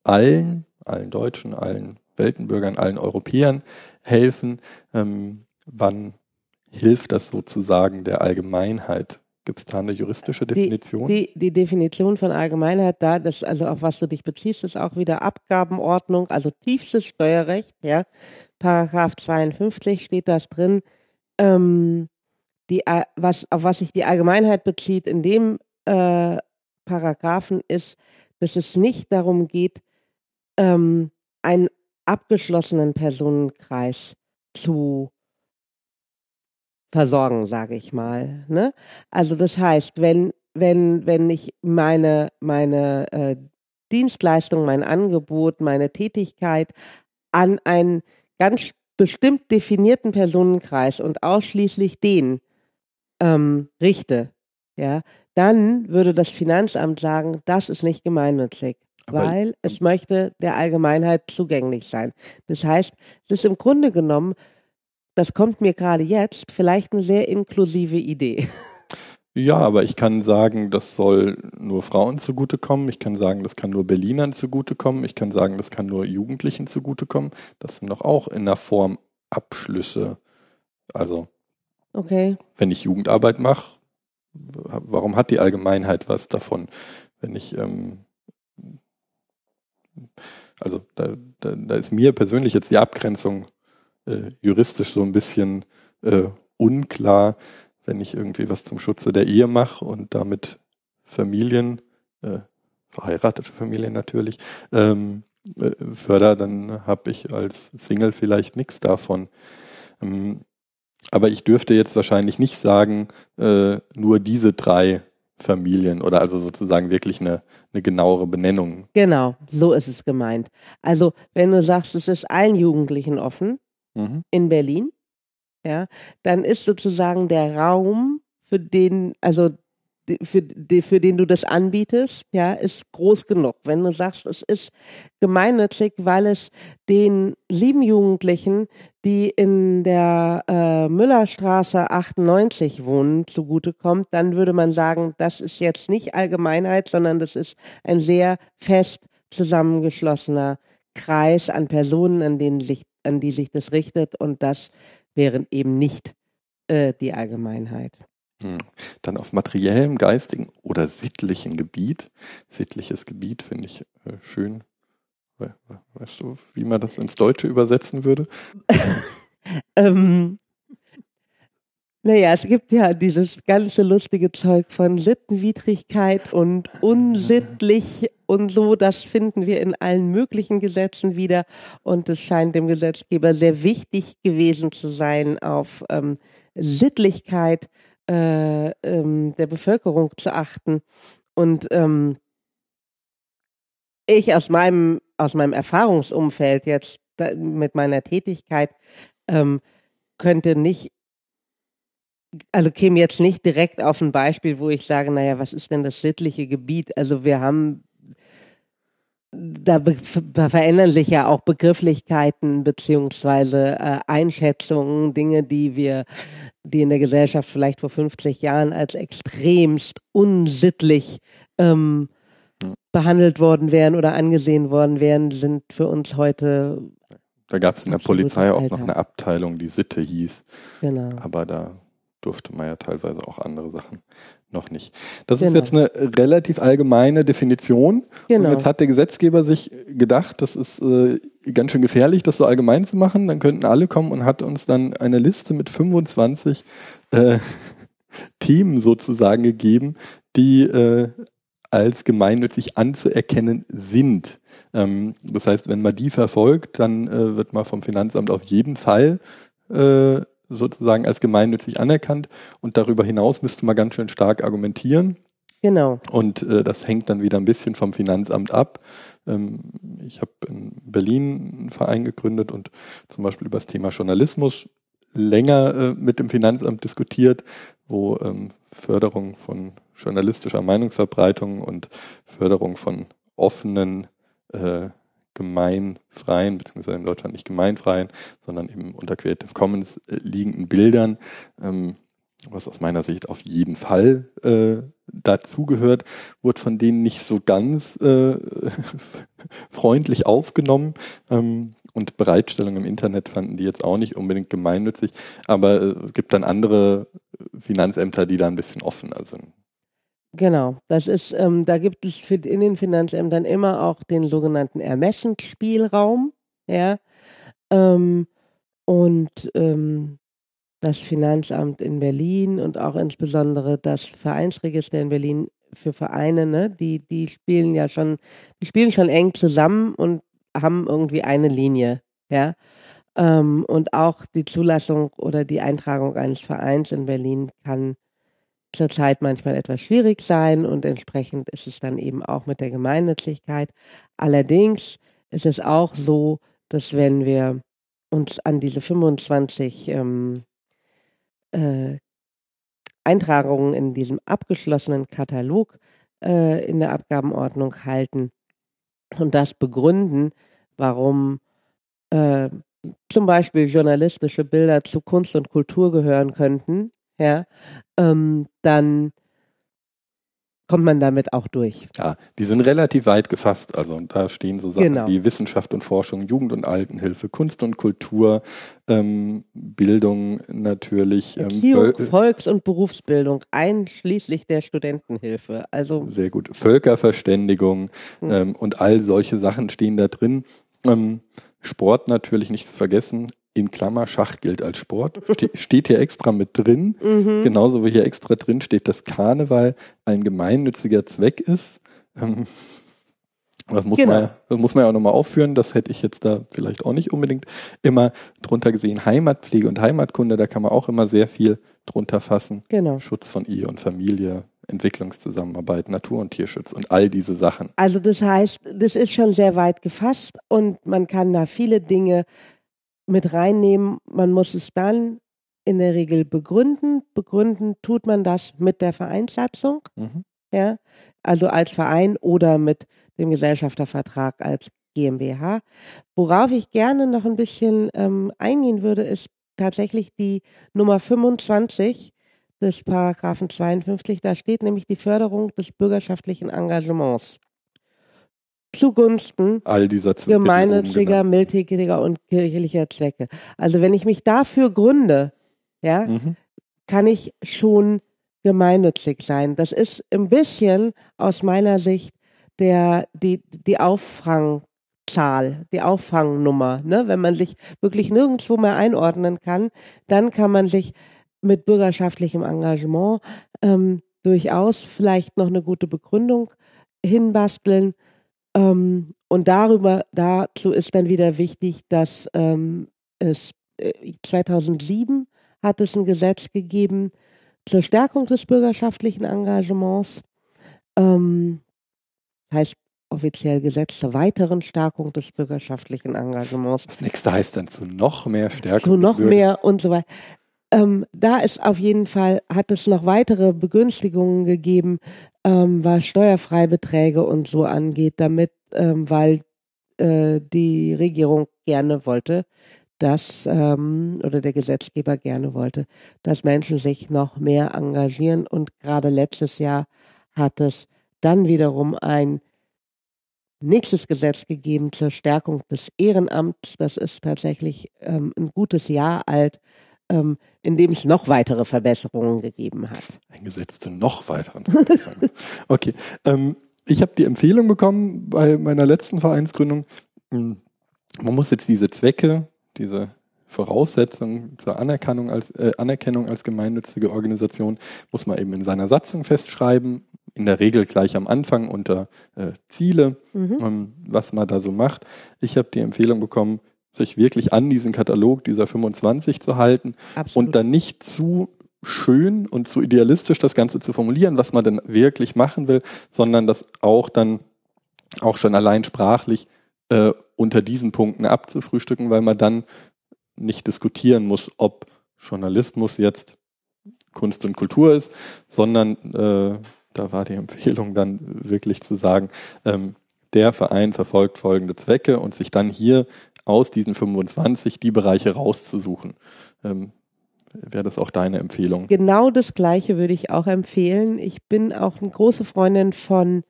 allen, allen Deutschen, allen Weltenbürgern, allen Europäern helfen. Ähm, wann hilft das sozusagen der Allgemeinheit? Gibt es da eine juristische Definition? Die, die, die, Definition von Allgemeinheit da, das also auf was du dich beziehst, ist auch wieder Abgabenordnung, also tiefstes Steuerrecht, ja. Paragraph 52 steht das drin. Ähm, die, was, auf was sich die Allgemeinheit bezieht in dem äh, Paragraphen ist, dass es nicht darum geht, ähm, einen abgeschlossenen Personenkreis zu versorgen, sage ich mal. Ne? Also das heißt, wenn, wenn, wenn ich meine, meine äh, Dienstleistung, mein Angebot, meine Tätigkeit an einen ganz bestimmt definierten Personenkreis und ausschließlich den ähm, richte, ja, dann würde das Finanzamt sagen, das ist nicht gemeinnützig weil es möchte der Allgemeinheit zugänglich sein. Das heißt, es ist im Grunde genommen, das kommt mir gerade jetzt, vielleicht eine sehr inklusive Idee. Ja, aber ich kann sagen, das soll nur Frauen zugutekommen. Ich kann sagen, das kann nur Berlinern zugutekommen. Ich kann sagen, das kann nur Jugendlichen zugutekommen. Das sind doch auch in der Form Abschlüsse. Also, okay. wenn ich Jugendarbeit mache, warum hat die Allgemeinheit was davon? Wenn ich ähm, also da, da, da ist mir persönlich jetzt die Abgrenzung äh, juristisch so ein bisschen äh, unklar, wenn ich irgendwie was zum Schutze der Ehe mache und damit Familien, äh, verheiratete Familien natürlich, ähm, äh, förder, dann habe ich als Single vielleicht nichts davon. Ähm, aber ich dürfte jetzt wahrscheinlich nicht sagen, äh, nur diese drei Familien oder also sozusagen wirklich eine, eine genauere Benennung. Genau, so ist es gemeint. Also wenn du sagst, es ist allen Jugendlichen offen, mhm. in Berlin, ja, dann ist sozusagen der Raum, für den, also für, für den du das anbietest, ja, ist groß genug. Wenn du sagst, es ist gemeinnützig, weil es den sieben Jugendlichen, die in der äh, Müllerstraße 98 wohnen, zugutekommt, dann würde man sagen, das ist jetzt nicht Allgemeinheit, sondern das ist ein sehr fest zusammengeschlossener Kreis an Personen, an, denen sich, an die sich das richtet und das wäre eben nicht äh, die Allgemeinheit. Hm. Dann auf materiellem, geistigen oder sittlichen Gebiet. Sittliches Gebiet finde ich äh, schön. Weißt du, wie man das ins Deutsche übersetzen würde? ähm, naja, es gibt ja dieses ganze lustige Zeug von Sittenwidrigkeit und unsittlich und so. Das finden wir in allen möglichen Gesetzen wieder. Und es scheint dem Gesetzgeber sehr wichtig gewesen zu sein, auf ähm, Sittlichkeit äh, ähm, der Bevölkerung zu achten. Und ähm, ich aus meinem, aus meinem Erfahrungsumfeld jetzt da, mit meiner Tätigkeit ähm, könnte nicht, also käme jetzt nicht direkt auf ein Beispiel, wo ich sage, naja, was ist denn das sittliche Gebiet? Also wir haben da, da, verändern sich ja auch Begrifflichkeiten beziehungsweise äh, Einschätzungen, Dinge, die wir, die in der Gesellschaft vielleicht vor 50 Jahren als extremst unsittlich ähm, behandelt worden wären oder angesehen worden wären, sind für uns heute. Da gab es in der Polizei auch noch eine Abteilung, die Sitte hieß. Genau. Aber da durfte man ja teilweise auch andere Sachen noch nicht. Das genau. ist jetzt eine relativ allgemeine Definition. Genau. Und jetzt hat der Gesetzgeber sich gedacht, das ist äh, ganz schön gefährlich, das so allgemein zu machen. Dann könnten alle kommen und hat uns dann eine Liste mit 25 äh, Themen sozusagen gegeben, die äh, als gemeinnützig anzuerkennen sind. Ähm, das heißt, wenn man die verfolgt, dann äh, wird man vom Finanzamt auf jeden Fall äh, sozusagen als gemeinnützig anerkannt und darüber hinaus müsste man ganz schön stark argumentieren. Genau. Und äh, das hängt dann wieder ein bisschen vom Finanzamt ab. Ähm, ich habe in Berlin einen Verein gegründet und zum Beispiel über das Thema Journalismus länger äh, mit dem Finanzamt diskutiert, wo ähm, Förderung von journalistischer Meinungsverbreitung und Förderung von offenen äh, gemeinfreien, beziehungsweise in Deutschland nicht gemeinfreien, sondern eben unter Creative Commons äh, liegenden Bildern, ähm, was aus meiner Sicht auf jeden Fall äh, dazugehört, wurde von denen nicht so ganz äh, freundlich aufgenommen. Ähm, und Bereitstellung im Internet fanden die jetzt auch nicht unbedingt gemeinnützig, aber äh, es gibt dann andere Finanzämter, die da ein bisschen offener sind. Genau, das ist, ähm, da gibt es für, in den Finanzämtern immer auch den sogenannten Ermessensspielraum, ja. Ähm, und ähm, das Finanzamt in Berlin und auch insbesondere das Vereinsregister in Berlin für Vereine, ne, die, die spielen ja schon, die spielen schon eng zusammen und haben irgendwie eine Linie, ja. Ähm, und auch die Zulassung oder die Eintragung eines Vereins in Berlin kann zurzeit manchmal etwas schwierig sein und entsprechend ist es dann eben auch mit der Gemeinnützigkeit. Allerdings ist es auch so, dass wenn wir uns an diese 25 ähm, äh, Eintragungen in diesem abgeschlossenen Katalog äh, in der Abgabenordnung halten und das begründen, warum äh, zum Beispiel journalistische Bilder zu Kunst und Kultur gehören könnten, ja, ähm, dann kommt man damit auch durch. Ja, die sind relativ weit gefasst. Also da stehen so Sachen genau. wie Wissenschaft und Forschung, Jugend- und Altenhilfe, Kunst und Kultur, ähm, Bildung natürlich. Ähm, Erziehung, Volks- und Berufsbildung, einschließlich der Studentenhilfe. Also sehr gut. Völkerverständigung hm. ähm, und all solche Sachen stehen da drin. Ähm, Sport natürlich nicht zu vergessen, in Klammer Schach gilt als Sport. Ste steht hier extra mit drin. Mhm. Genauso wie hier extra drin steht, dass Karneval ein gemeinnütziger Zweck ist. Ähm, das muss, genau. man, das muss man ja auch nochmal aufführen. Das hätte ich jetzt da vielleicht auch nicht unbedingt immer drunter gesehen. Heimatpflege und Heimatkunde, da kann man auch immer sehr viel drunter fassen. Genau. Schutz von Ehe und Familie, Entwicklungszusammenarbeit, Natur- und Tierschutz und all diese Sachen. Also das heißt, das ist schon sehr weit gefasst und man kann da viele Dinge mit reinnehmen. Man muss es dann in der Regel begründen. Begründen tut man das mit der Vereinssatzung, mhm. ja, also als Verein oder mit dem Gesellschaftervertrag als GmbH. Worauf ich gerne noch ein bisschen ähm, eingehen würde, ist tatsächlich die Nummer 25 des Paragraphen 52. Da steht nämlich die Förderung des bürgerschaftlichen Engagements zugunsten all dieser gemeinnütziger, mildtätiger und kirchlicher Zwecke. Also wenn ich mich dafür gründe, ja, mhm. kann ich schon gemeinnützig sein. Das ist ein bisschen aus meiner Sicht der, die, die Auffangzahl, die Auffangnummer. Ne? Wenn man sich wirklich nirgendwo mehr einordnen kann, dann kann man sich mit bürgerschaftlichem Engagement ähm, durchaus vielleicht noch eine gute Begründung hinbasteln. Ähm, und darüber, dazu ist dann wieder wichtig, dass ähm, es äh, 2007 hat es ein Gesetz gegeben zur Stärkung des bürgerschaftlichen Engagements. Ähm, heißt offiziell Gesetz zur weiteren Stärkung des bürgerschaftlichen Engagements. Das nächste heißt dann zu noch mehr Stärkung. Zu noch mehr und so weiter. Ähm, da ist auf jeden Fall, hat es noch weitere Begünstigungen gegeben, ähm, was Steuerfreibeträge und so angeht, damit, ähm, weil äh, die Regierung gerne wollte, dass, ähm, oder der Gesetzgeber gerne wollte, dass Menschen sich noch mehr engagieren. Und gerade letztes Jahr hat es dann wiederum ein nächstes Gesetz gegeben zur Stärkung des Ehrenamts. Das ist tatsächlich ähm, ein gutes Jahr alt, ähm, in dem es noch weitere Verbesserungen gegeben hat. Ein Gesetz zu noch weiteren Verbesserungen. okay. Ähm, ich habe die Empfehlung bekommen bei meiner letzten Vereinsgründung, hm, man muss jetzt diese Zwecke diese Voraussetzung zur Anerkennung als, äh, Anerkennung als gemeinnützige Organisation muss man eben in seiner Satzung festschreiben, in der Regel gleich am Anfang unter äh, Ziele, mhm. ähm, was man da so macht. Ich habe die Empfehlung bekommen, sich wirklich an diesen Katalog dieser 25 zu halten Absolut. und dann nicht zu schön und zu idealistisch das Ganze zu formulieren, was man denn wirklich machen will, sondern das auch dann auch schon allein sprachlich äh, unter diesen Punkten abzufrühstücken, weil man dann nicht diskutieren muss, ob Journalismus jetzt Kunst und Kultur ist, sondern äh, da war die Empfehlung dann wirklich zu sagen, ähm, der Verein verfolgt folgende Zwecke und sich dann hier aus diesen 25 die Bereiche rauszusuchen. Ähm, Wäre das auch deine Empfehlung? Genau das Gleiche würde ich auch empfehlen. Ich bin auch eine große Freundin von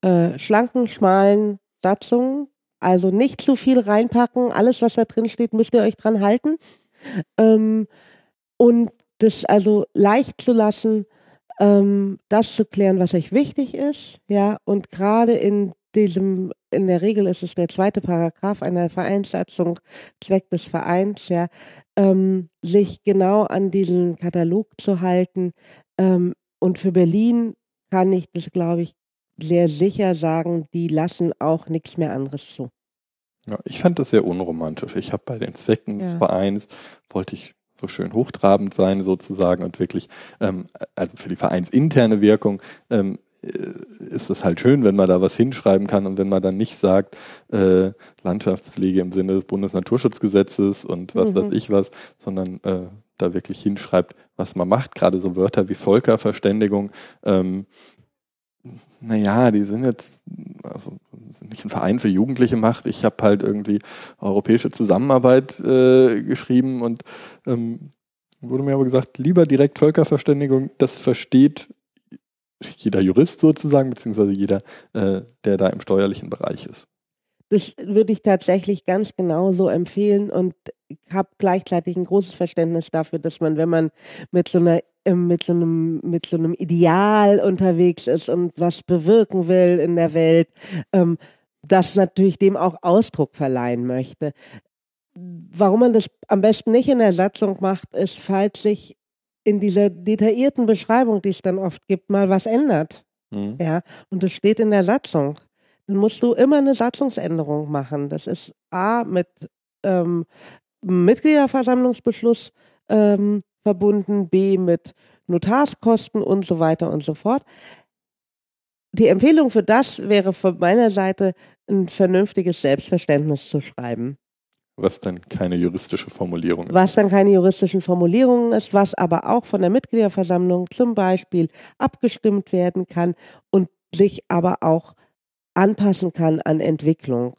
äh, schlanken, schmalen Satzungen, also nicht zu viel reinpacken. Alles, was da drin steht, müsst ihr euch dran halten. Ähm, und das also leicht zu lassen, ähm, das zu klären, was euch wichtig ist. Ja, und gerade in diesem, in der Regel ist es der zweite Paragraph einer Vereinssatzung, Zweck des Vereins, ja, ähm, sich genau an diesen Katalog zu halten. Ähm, und für Berlin kann ich das, glaube ich, sehr sicher sagen, die lassen auch nichts mehr anderes zu. Ja, ich fand das sehr unromantisch. Ich habe bei den Zwecken ja. des Vereins, wollte ich so schön hochtrabend sein sozusagen und wirklich, ähm, also für die vereinsinterne Wirkung ähm, äh, ist es halt schön, wenn man da was hinschreiben kann und wenn man dann nicht sagt, äh, Landschaftspflege im Sinne des Bundesnaturschutzgesetzes und was mhm. weiß ich was, sondern äh, da wirklich hinschreibt, was man macht. Gerade so Wörter wie Völkerverständigung ähm, naja, die sind jetzt, also nicht ein Verein für Jugendliche macht. Ich habe halt irgendwie europäische Zusammenarbeit äh, geschrieben und ähm, wurde mir aber gesagt, lieber direkt Völkerverständigung, das versteht jeder Jurist sozusagen, beziehungsweise jeder, äh, der da im steuerlichen Bereich ist. Das würde ich tatsächlich ganz genauso empfehlen und habe gleichzeitig ein großes Verständnis dafür, dass man, wenn man mit so einer ähm, mit so einem mit so einem Ideal unterwegs ist und was bewirken will in der Welt, ähm, das natürlich dem auch Ausdruck verleihen möchte. Warum man das am besten nicht in der Satzung macht, ist, falls sich in dieser detaillierten Beschreibung, die es dann oft gibt, mal was ändert. Mhm. Ja, und das steht in der Satzung. Dann musst du immer eine Satzungsänderung machen. Das ist A mit ähm, Mitgliederversammlungsbeschluss ähm, verbunden, B mit Notarskosten und so weiter und so fort. Die Empfehlung für das wäre von meiner Seite, ein vernünftiges Selbstverständnis zu schreiben. Was dann keine juristische Formulierung ist. Was dann keine juristischen Formulierungen ist, was aber auch von der Mitgliederversammlung zum Beispiel abgestimmt werden kann und sich aber auch anpassen kann an Entwicklung.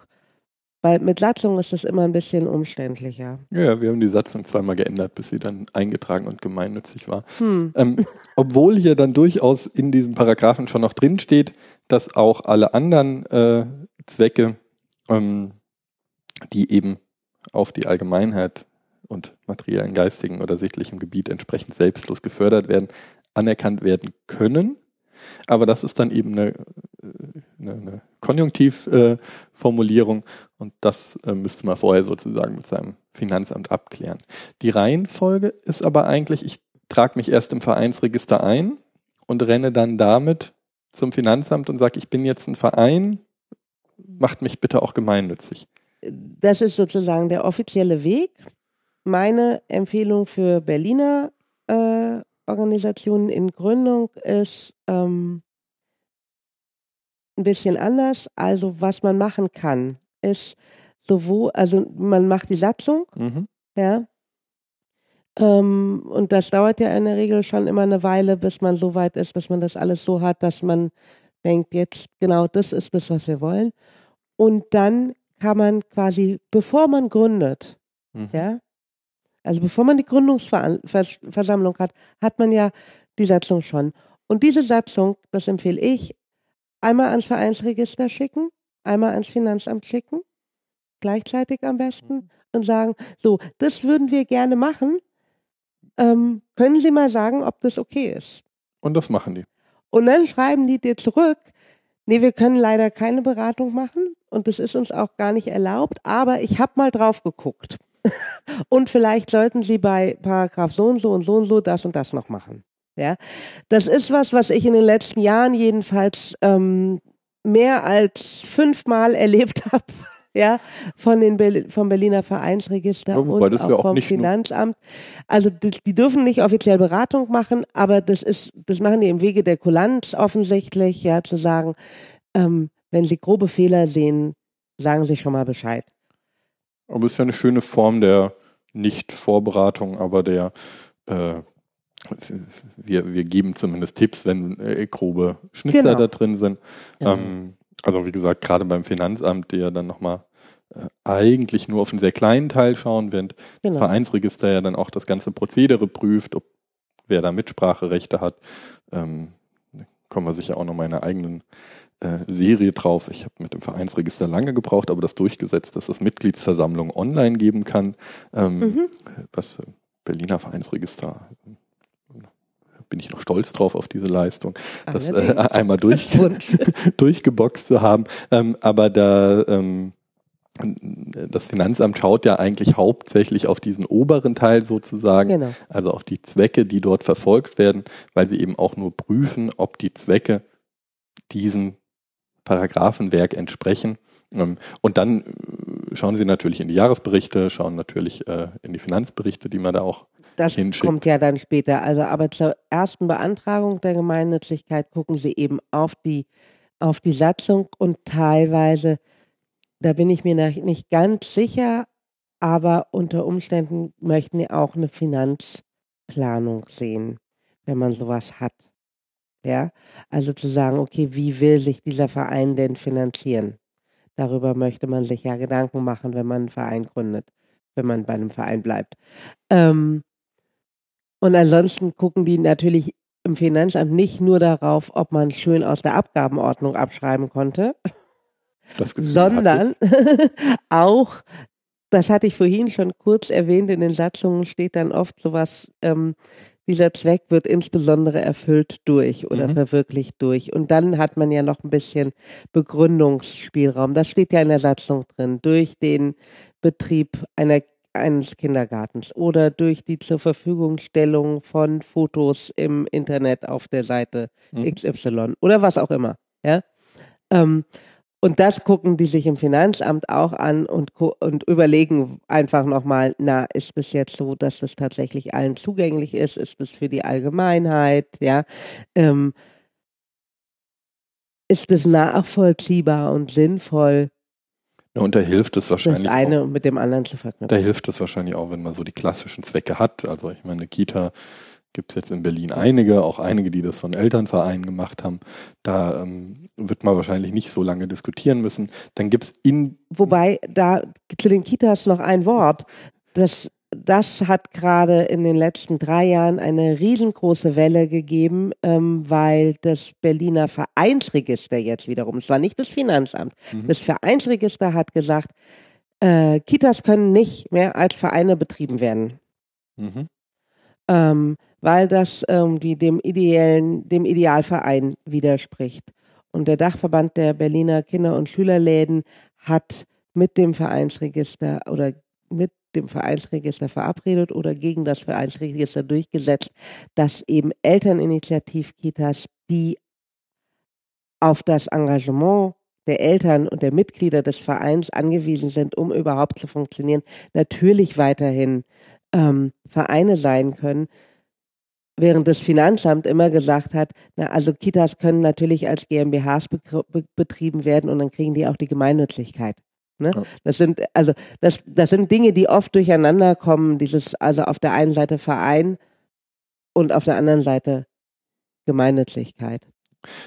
Weil mit Satzung ist das immer ein bisschen umständlicher. Ja, wir haben die Satzung zweimal geändert, bis sie dann eingetragen und gemeinnützig war. Hm. Ähm, obwohl hier dann durchaus in diesem Paragraphen schon noch drin steht, dass auch alle anderen äh, Zwecke, ähm, die eben auf die Allgemeinheit und materiellen, geistigen oder sichtlichen Gebiet entsprechend selbstlos gefördert werden, anerkannt werden können. Aber das ist dann eben eine, eine, eine Konjunktivformulierung äh, und das äh, müsste man vorher sozusagen mit seinem Finanzamt abklären. Die Reihenfolge ist aber eigentlich, ich trage mich erst im Vereinsregister ein und renne dann damit zum Finanzamt und sage, ich bin jetzt ein Verein, macht mich bitte auch gemeinnützig. Das ist sozusagen der offizielle Weg. Meine Empfehlung für Berliner äh, Organisationen in Gründung ist ähm, ein bisschen anders. Also was man machen kann, ist sowohl, also man macht die Satzung, mhm. ja. Ähm, und das dauert ja in der Regel schon immer eine Weile, bis man so weit ist, dass man das alles so hat, dass man denkt, jetzt genau das ist das, was wir wollen. Und dann kann man quasi, bevor man gründet, mhm. ja, also bevor man die Gründungsversammlung hat, hat man ja die Satzung schon. Und diese Satzung, das empfehle ich, einmal ans Vereinsregister schicken, einmal ans Finanzamt schicken, gleichzeitig am besten, mhm. und sagen, so, das würden wir gerne machen. Ähm, können Sie mal sagen, ob das okay ist? Und das machen die. Und dann schreiben die dir zurück, nee, wir können leider keine Beratung machen und das ist uns auch gar nicht erlaubt, aber ich habe mal drauf geguckt. und vielleicht sollten Sie bei Paragraph so und so und so und so das und das noch machen. Ja, das ist was, was ich in den letzten Jahren jedenfalls ähm, mehr als fünfmal erlebt habe. Ja, von den Be vom Berliner Vereinsregister ja, und auch, auch vom Finanzamt. Also die, die, dürfen nicht offiziell Beratung machen, aber das ist, das machen die im Wege der Kulanz offensichtlich, ja, zu sagen, ähm, wenn sie grobe Fehler sehen, sagen sie schon mal Bescheid. Aber es ist ja eine schöne Form der Nicht-Vorberatung, aber der äh, wir, wir geben zumindest Tipps, wenn äh, grobe Schnitzer genau. da drin sind. Ja. Ähm, also wie gesagt, gerade beim Finanzamt, die ja dann nochmal äh, eigentlich nur auf einen sehr kleinen Teil schauen, während genau. das Vereinsregister ja dann auch das ganze Prozedere prüft, ob wer da Mitspracherechte hat. Ähm, kommen wir sicher auch noch mal in einer eigenen Serie drauf. Ich habe mit dem Vereinsregister lange gebraucht, aber das durchgesetzt, dass es Mitgliedsversammlungen online geben kann. Ähm, mhm. Das Berliner Vereinsregister bin ich noch stolz drauf auf diese Leistung, das äh, einmal durch, durchgeboxt zu haben. Ähm, aber da ähm, das Finanzamt schaut ja eigentlich hauptsächlich auf diesen oberen Teil sozusagen, genau. also auf die Zwecke, die dort verfolgt werden, weil sie eben auch nur prüfen, ob die Zwecke diesem Paragraphenwerk entsprechen. Ähm, und dann äh, schauen Sie natürlich in die Jahresberichte, schauen natürlich äh, in die Finanzberichte, die man da auch das hinschickt. kommt ja dann später. Also aber zur ersten Beantragung der Gemeinnützigkeit gucken Sie eben auf die, auf die Satzung und teilweise, da bin ich mir nicht ganz sicher, aber unter Umständen möchten Sie auch eine Finanzplanung sehen, wenn man sowas hat. Ja, also zu sagen, okay, wie will sich dieser Verein denn finanzieren? Darüber möchte man sich ja Gedanken machen, wenn man einen Verein gründet, wenn man bei einem Verein bleibt. Ähm, und ansonsten gucken die natürlich im Finanzamt nicht nur darauf, ob man schön aus der Abgabenordnung abschreiben konnte, sondern auch, das hatte ich vorhin schon kurz erwähnt, in den Satzungen steht dann oft sowas, ähm, dieser Zweck wird insbesondere erfüllt durch oder mhm. verwirklicht durch. Und dann hat man ja noch ein bisschen Begründungsspielraum. Das steht ja in der Satzung drin. Durch den Betrieb einer, eines Kindergartens oder durch die zur Verfügungstellung von Fotos im Internet auf der Seite mhm. XY oder was auch immer. Ja. Ähm, und das gucken die sich im Finanzamt auch an und, und überlegen einfach nochmal, na, ist es jetzt so, dass das tatsächlich allen zugänglich ist? Ist es für die Allgemeinheit? Ja. Ähm, ist es nachvollziehbar und sinnvoll? Ja, und da hilft es wahrscheinlich. Das eine auch, mit dem anderen zu verknüpfen. Da hilft es wahrscheinlich auch, wenn man so die klassischen Zwecke hat. Also ich meine, Kita gibt es jetzt in Berlin einige, auch einige, die das von Elternvereinen gemacht haben. Da ähm, wird man wahrscheinlich nicht so lange diskutieren müssen. Dann gibt es in. Wobei, da zu den Kitas noch ein Wort. Das das hat gerade in den letzten drei Jahren eine riesengroße Welle gegeben, ähm, weil das Berliner Vereinsregister jetzt wiederum, es war nicht das Finanzamt, mhm. das Vereinsregister hat gesagt, äh, Kitas können nicht mehr als Vereine betrieben werden. Mhm. Ähm, weil das irgendwie dem ideellen, dem Idealverein widerspricht. Und der Dachverband der Berliner Kinder- und Schülerläden hat mit dem Vereinsregister oder mit dem Vereinsregister verabredet oder gegen das Vereinsregister durchgesetzt, dass eben Elterninitiativkitas, die auf das Engagement der Eltern und der Mitglieder des Vereins angewiesen sind, um überhaupt zu funktionieren, natürlich weiterhin ähm, Vereine sein können. Während das Finanzamt immer gesagt hat, na, also Kitas können natürlich als GmbHs betrieben werden und dann kriegen die auch die Gemeinnützigkeit. Ne? Ja. Das sind also das, das sind Dinge, die oft durcheinander kommen. Dieses also auf der einen Seite Verein und auf der anderen Seite Gemeinnützigkeit.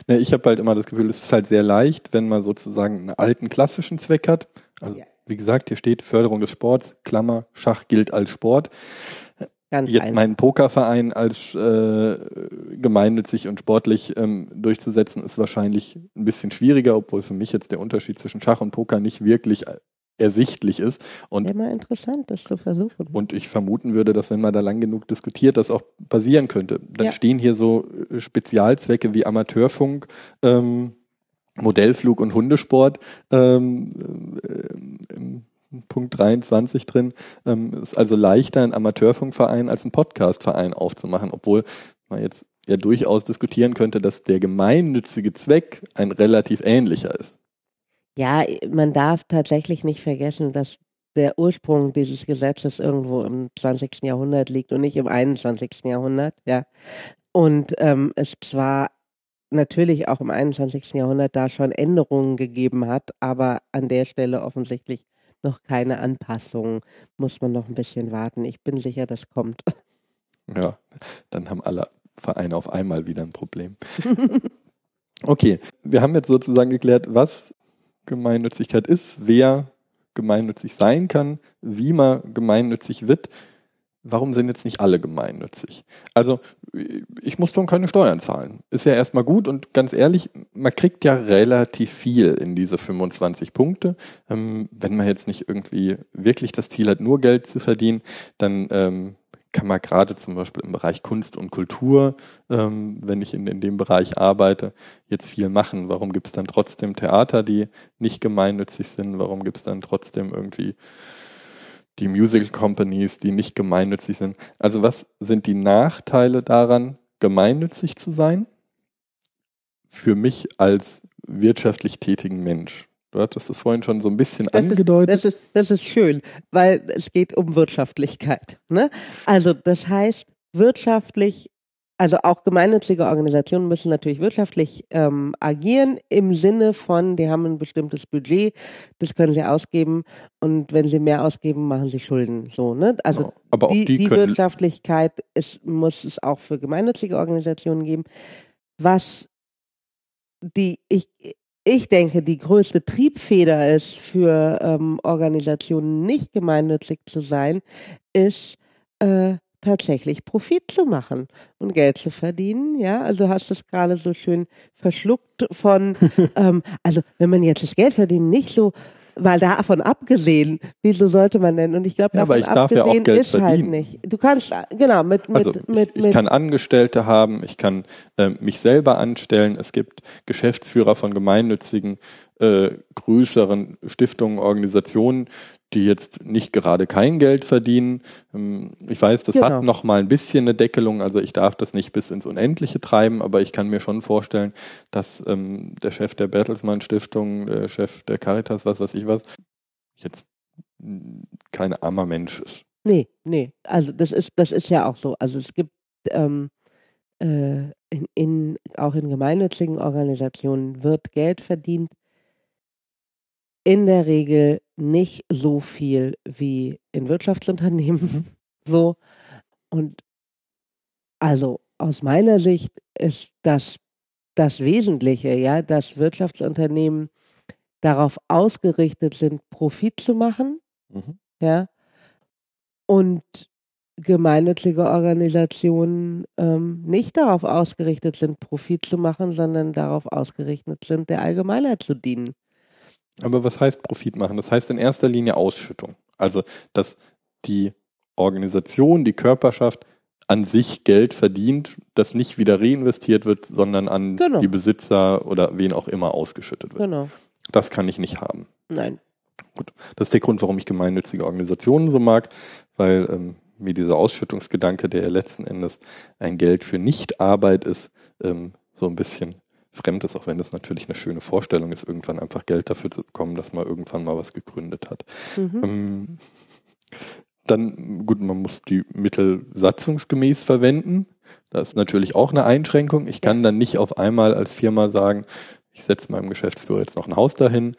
Ne, ich habe halt immer das Gefühl, es ist halt sehr leicht, wenn man sozusagen einen alten klassischen Zweck hat. Also ja. wie gesagt, hier steht Förderung des Sports, Klammer, Schach gilt als Sport. Ganz jetzt einfach. meinen Pokerverein als äh, gemeinnützig und sportlich ähm, durchzusetzen, ist wahrscheinlich ein bisschen schwieriger, obwohl für mich jetzt der Unterschied zwischen Schach und Poker nicht wirklich ersichtlich ist. Und Immer interessant, das zu versuchen. Und ich vermuten würde, dass wenn man da lang genug diskutiert, das auch passieren könnte. Dann ja. stehen hier so äh, Spezialzwecke wie Amateurfunk, ähm, Modellflug und Hundesport ähm, äh, Punkt 23 drin. Ähm, ist also leichter, einen Amateurfunkverein als einen Podcastverein aufzumachen, obwohl man jetzt ja durchaus diskutieren könnte, dass der gemeinnützige Zweck ein relativ ähnlicher ist. Ja, man darf tatsächlich nicht vergessen, dass der Ursprung dieses Gesetzes irgendwo im 20. Jahrhundert liegt und nicht im 21. Jahrhundert, ja. Und ähm, es zwar natürlich auch im 21. Jahrhundert da schon Änderungen gegeben hat, aber an der Stelle offensichtlich noch keine Anpassungen. Muss man noch ein bisschen warten. Ich bin sicher, das kommt. Ja, dann haben alle Vereine auf einmal wieder ein Problem. okay, wir haben jetzt sozusagen geklärt, was Gemeinnützigkeit ist, wer gemeinnützig sein kann, wie man gemeinnützig wird warum sind jetzt nicht alle gemeinnützig? Also ich muss doch keine Steuern zahlen. Ist ja erstmal gut und ganz ehrlich, man kriegt ja relativ viel in diese 25 Punkte. Ähm, wenn man jetzt nicht irgendwie wirklich das Ziel hat, nur Geld zu verdienen, dann ähm, kann man gerade zum Beispiel im Bereich Kunst und Kultur, ähm, wenn ich in, in dem Bereich arbeite, jetzt viel machen. Warum gibt es dann trotzdem Theater, die nicht gemeinnützig sind? Warum gibt es dann trotzdem irgendwie die Musical Companies, die nicht gemeinnützig sind. Also was sind die Nachteile daran, gemeinnützig zu sein? Für mich als wirtschaftlich tätigen Mensch. Du hattest das vorhin schon so ein bisschen das angedeutet. Ist, das, ist, das ist schön, weil es geht um Wirtschaftlichkeit. Ne? Also das heißt, wirtschaftlich also auch gemeinnützige Organisationen müssen natürlich wirtschaftlich ähm, agieren im Sinne von, die haben ein bestimmtes Budget, das können sie ausgeben und wenn sie mehr ausgeben, machen sie Schulden. So, ne? Also ja, aber die, die, die Wirtschaftlichkeit ist, muss es auch für gemeinnützige Organisationen geben. Was die ich ich denke, die größte Triebfeder ist für ähm, Organisationen nicht gemeinnützig zu sein, ist äh, tatsächlich Profit zu machen und Geld zu verdienen. Ja, also du hast es gerade so schön verschluckt von, ähm, also wenn man jetzt das Geld verdienen nicht so weil davon abgesehen, wieso sollte man denn? Und ich glaube, davon ja, abgesehen ja ist halt verdienen. halt nicht. Du kannst, genau, mit, mit, also mit, ich, ich kann Angestellte haben, ich kann äh, mich selber anstellen. Es gibt Geschäftsführer von gemeinnützigen äh, größeren Stiftungen, Organisationen, die jetzt nicht gerade kein Geld verdienen. Ähm, ich weiß, das genau. hat noch mal ein bisschen eine Deckelung, also ich darf das nicht bis ins Unendliche treiben, aber ich kann mir schon vorstellen, dass ähm, der Chef der Bertelsmann Stiftung, der Chef der Caritas, was weiß ich was, jetzt kein armer Mensch ist. Nee, nee, also das ist, das ist ja auch so. Also es gibt ähm, äh, in, in, auch in gemeinnützigen Organisationen wird Geld verdient in der Regel nicht so viel wie in Wirtschaftsunternehmen. Mhm. So. Und also aus meiner Sicht ist das das Wesentliche, ja, dass Wirtschaftsunternehmen darauf ausgerichtet sind, Profit zu machen, mhm. ja, und gemeinnützige Organisationen ähm, nicht darauf ausgerichtet sind, Profit zu machen, sondern darauf ausgerichtet sind, der Allgemeinheit zu dienen. Aber was heißt Profit machen? Das heißt in erster Linie Ausschüttung. Also, dass die Organisation, die Körperschaft an sich Geld verdient, das nicht wieder reinvestiert wird, sondern an genau. die Besitzer oder wen auch immer ausgeschüttet wird. Genau. Das kann ich nicht haben. Nein. Gut. Das ist der Grund, warum ich gemeinnützige Organisationen so mag, weil ähm, mir dieser Ausschüttungsgedanke, der ja letzten Endes ein Geld für Nichtarbeit ist, ähm, so ein bisschen fremd ist, auch wenn das natürlich eine schöne Vorstellung ist, irgendwann einfach Geld dafür zu bekommen, dass man irgendwann mal was gegründet hat. Mhm. Ähm, dann, gut, man muss die Mittel satzungsgemäß verwenden. Das ist natürlich auch eine Einschränkung. Ich kann dann nicht auf einmal als Firma sagen, ich setze meinem Geschäftsführer jetzt noch ein Haus dahin,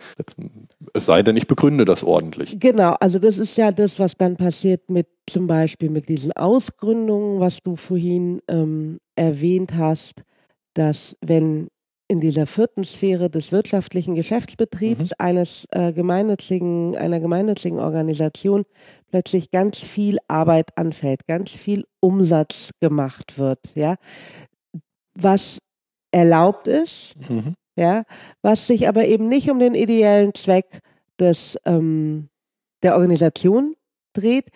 es sei denn, ich begründe das ordentlich. Genau, also das ist ja das, was dann passiert mit zum Beispiel mit diesen Ausgründungen, was du vorhin ähm, erwähnt hast, dass wenn in dieser vierten Sphäre des wirtschaftlichen Geschäftsbetriebs mhm. eines äh, gemeinnützigen, einer gemeinnützigen Organisation plötzlich ganz viel Arbeit anfällt, ganz viel Umsatz gemacht wird, ja, was erlaubt ist, mhm. ja, was sich aber eben nicht um den ideellen Zweck des ähm, der Organisation dreht,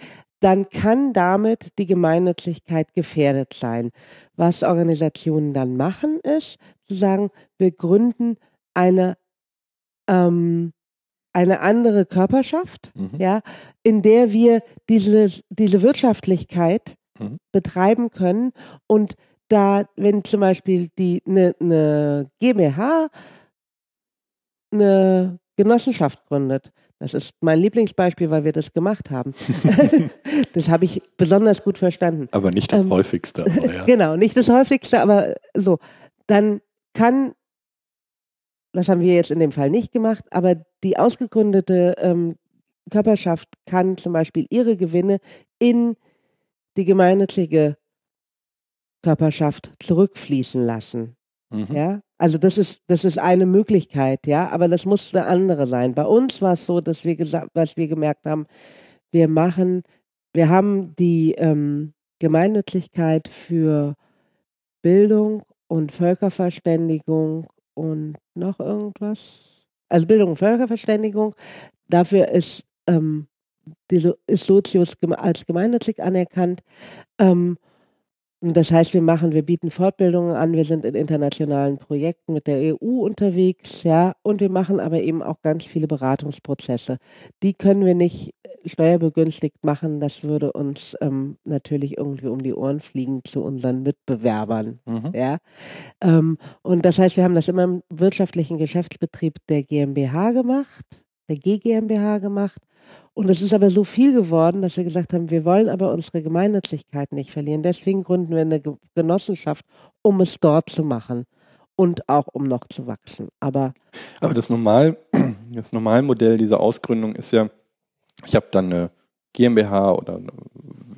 dann kann damit die Gemeinnützigkeit gefährdet sein. Was Organisationen dann machen, ist zu sagen, wir gründen eine, ähm, eine andere Körperschaft, mhm. ja, in der wir diese, diese Wirtschaftlichkeit mhm. betreiben können. Und da, wenn zum Beispiel die eine ne GmbH eine Genossenschaft gründet, das ist mein Lieblingsbeispiel, weil wir das gemacht haben. das habe ich besonders gut verstanden. Aber nicht das ähm, häufigste. Aber, ja. genau, nicht das häufigste, aber so. Dann kann, das haben wir jetzt in dem Fall nicht gemacht, aber die ausgegründete ähm, Körperschaft kann zum Beispiel ihre Gewinne in die gemeinnützige Körperschaft zurückfließen lassen. Mhm. Ja, also das ist, das ist eine Möglichkeit, ja, aber das muss eine andere sein. Bei uns war es so, dass wir gesagt, was wir gemerkt haben, wir machen, wir haben die ähm, Gemeinnützigkeit für Bildung und Völkerverständigung und noch irgendwas. Also Bildung und Völkerverständigung. Dafür ist, ähm, diese, ist Sozius als gemeinnützig anerkannt. Ähm, das heißt, wir machen, wir bieten Fortbildungen an, wir sind in internationalen Projekten mit der EU unterwegs, ja, und wir machen aber eben auch ganz viele Beratungsprozesse. Die können wir nicht steuerbegünstigt machen, das würde uns ähm, natürlich irgendwie um die Ohren fliegen zu unseren Mitbewerbern, mhm. ja. Ähm, und das heißt, wir haben das immer im wirtschaftlichen Geschäftsbetrieb der GmbH gemacht, der GGMBH gemacht und es ist aber so viel geworden, dass wir gesagt haben, wir wollen aber unsere Gemeinnützigkeit nicht verlieren. Deswegen gründen wir eine Genossenschaft, um es dort zu machen und auch um noch zu wachsen. Aber, aber das, Normal, das Normalmodell dieser Ausgründung ist ja, ich habe dann eine GmbH oder eine,